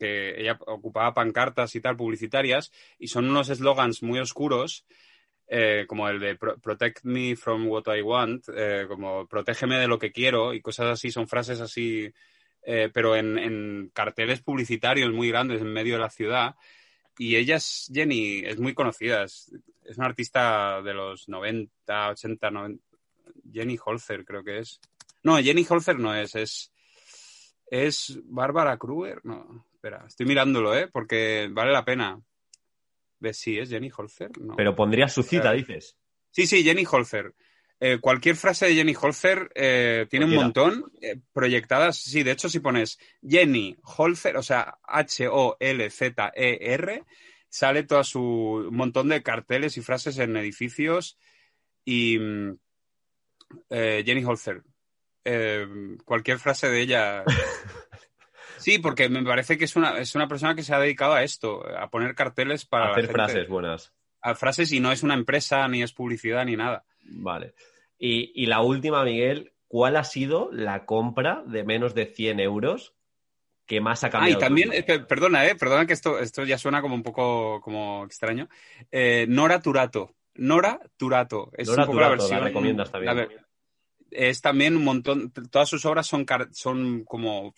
ella ocupaba pancartas y tal, publicitarias, y son unos eslogans muy oscuros, eh, como el de Protect me from what I want, eh, como protégeme de lo que quiero, y cosas así, son frases así, eh, pero en, carteles publicitarios muy grandes en medio de la ciudad. Y ella es, Jenny, es muy conocida, es, es una artista de los 90, 80, 90, Jenny Holzer creo que es. No, Jenny Holzer no es, es ¿Es Bárbara Kruger? No, espera, estoy mirándolo, ¿eh? Porque vale la pena. ¿Ves si es Jenny Holzer? No. Pero pondría su cita, dices. Sí, sí, Jenny Holzer. Eh, cualquier frase de Jenny Holzer eh, tiene un montón eh, proyectadas. Sí, de hecho, si pones Jenny Holzer, o sea, H-O-L-Z-E-R, sale todo su montón de carteles y frases en edificios. Y mm, Jenny Holzer, eh, cualquier frase de ella. Sí, porque me parece que es una, es una persona que se ha dedicado a esto, a poner carteles para. hacer frases buenas. A frases y no es una empresa, ni es publicidad, ni nada. Vale. Y, la última, Miguel, ¿cuál ha sido la compra de menos de 100 euros que más ha cambiado? Ah, y también, perdona, eh, perdona que esto, esto ya suena como un poco como extraño. Eh, Nora Turato. Nora Turato. Es Nora Turato, la recomiendas también es también un montón, todas sus obras son, son como,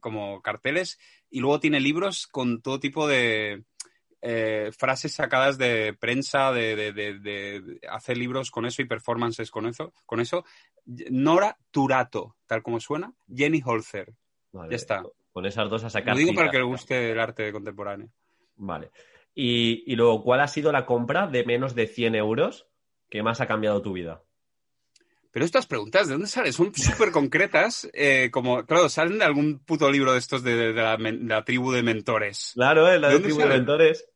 como carteles y luego tiene libros con todo tipo de eh, frases sacadas de prensa, de, de, hacer libros con eso y performances con eso. Con eso. Nora Turato, tal como suena, Jenny Holzer. ya está. Con esas dos a sacar. Lo digo para que le guste el arte contemporáneo. Vale. Y, y luego, ¿cuál ha sido la compra de menos de 100 euros que más ha cambiado tu vida? Pero estas preguntas, ¿de dónde salen? Son súper concretas, eh, como, claro, salen de algún puto libro de estos de, la, tribu de mentores. Claro, ¿eh? la tribu de mentores.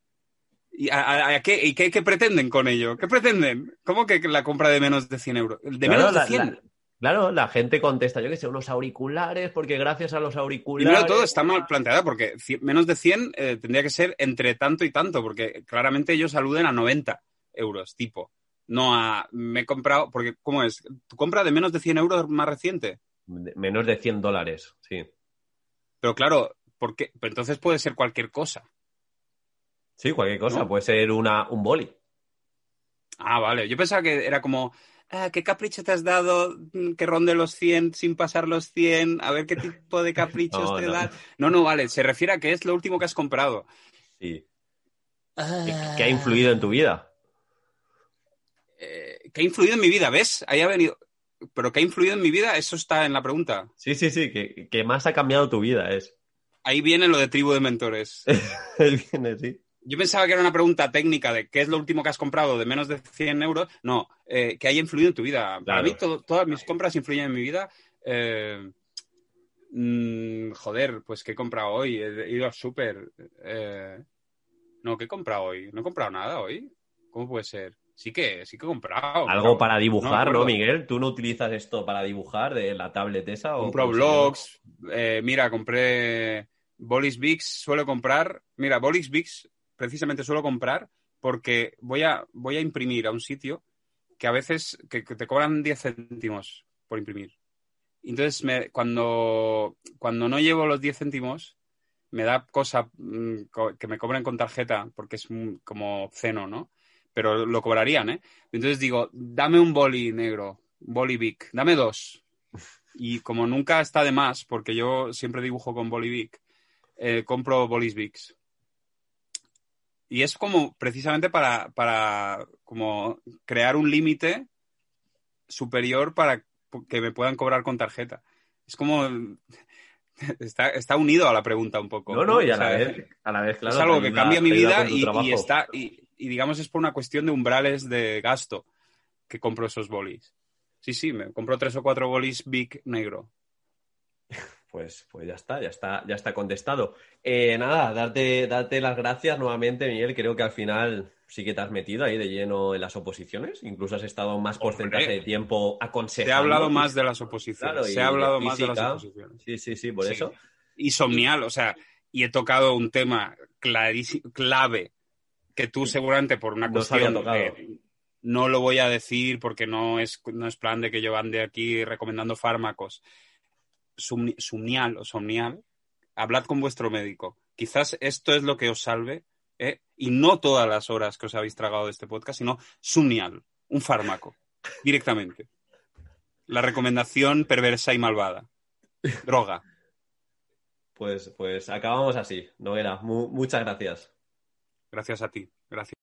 ¿Y, a, qué, ¿Y qué, pretenden con ello? ¿Qué pretenden? ¿Cómo que la compra de menos de 100 euros? ¿De menos de 100? Claro, la gente contesta, yo qué sé, unos auriculares, porque gracias a los auriculares. Primero todo está mal planteado, porque menos de 100 eh, tendría que ser entre tanto y tanto, porque claramente ellos aluden a 90 euros, tipo. No a. Me he comprado. Porque, ¿cómo es? ¿Tu compra de menos de 100 euros más reciente? Menos de 100 dólares, sí. Pero claro, porque entonces puede ser cualquier cosa. Sí, cualquier cosa. Puede ser una, un boli. Ah, vale. Yo pensaba que era como ah, ¿qué capricho te has dado que ronde los 100 sin pasar los 100? A ver qué tipo de caprichos te dan. No, no, vale, se refiere a que es lo último que has comprado. Sí. ¿Qué ha influido en tu vida? ¿Qué ha influido en mi vida? ¿Ves? Ahí ha venido. ¿Pero qué ha influido en mi vida? Eso está en la pregunta. Sí, sí, sí, que, más ha cambiado tu vida es. Ahí viene lo de tribu de mentores. Ahí viene, sí. Yo pensaba que era una pregunta técnica de qué es lo último que has comprado de menos de 100 euros. No, eh, que haya influido en tu vida. Para mí, todas mis compras influyen en mi vida. Eh, mm, joder, pues ¿qué he comprado hoy? He ido a súper. Eh, no, ¿qué he comprado hoy? No he comprado nada hoy. ¿Cómo puede ser? Sí que, sí que he comprado. Algo para dibujar, no, Miguel? ¿Tú no utilizas esto para dibujar de la tablet esa? O Compro blogs. mira, compré Bolis Bix. Suelo comprar. Mira, Bolis Bix precisamente suelo comprar porque voy a, voy a imprimir a un sitio que a veces que, te cobran 10 céntimos por imprimir. Entonces, me, cuando, cuando no llevo los 10 céntimos, me da cosa mm, que me cobren con tarjeta porque es como obsceno, ¿no? Pero lo cobrarían, ¿eh? Entonces digo, dame un boli negro, boli Bic, dame dos. Y como nunca está de más, porque yo siempre dibujo con boli Bic, eh, compro bolis Bics. Y es como precisamente para, para como crear un límite superior para que me puedan cobrar con tarjeta. Es como está, está unido a la pregunta un poco. No, no, y a, la, vez, a la vez, claro. Es algo que cambia mi vida y, está, y, digamos es por una cuestión de umbrales de gasto que compro esos bolis. Sí, sí, me compro tres o cuatro bolis Big negro. Pues, pues ya está, ya está, ya está contestado. Eh, nada, darte, darte las gracias nuevamente, Miguel. Creo que al final sí que te has metido ahí de lleno en las oposiciones. Incluso has estado más porcentaje de tiempo aconsejando. Se ha hablado más de las oposiciones. se ha hablado más de las oposiciones. Sí, sí, sí, por eso. Y somnial, o sea, y he tocado un tema clave que tú seguramente por una cuestión no lo voy a decir porque no es, no es plan de que yo ande aquí recomendando fármacos sumnial o somnial, hablad con vuestro médico. Quizás esto es lo que os salve, ¿eh? y no todas las horas que os habéis tragado de este podcast, sino sumnial, un fármaco, directamente. La recomendación perversa y malvada. Droga. Pues, pues acabamos así, Noguera. muchas gracias. Gracias a ti. Gracias.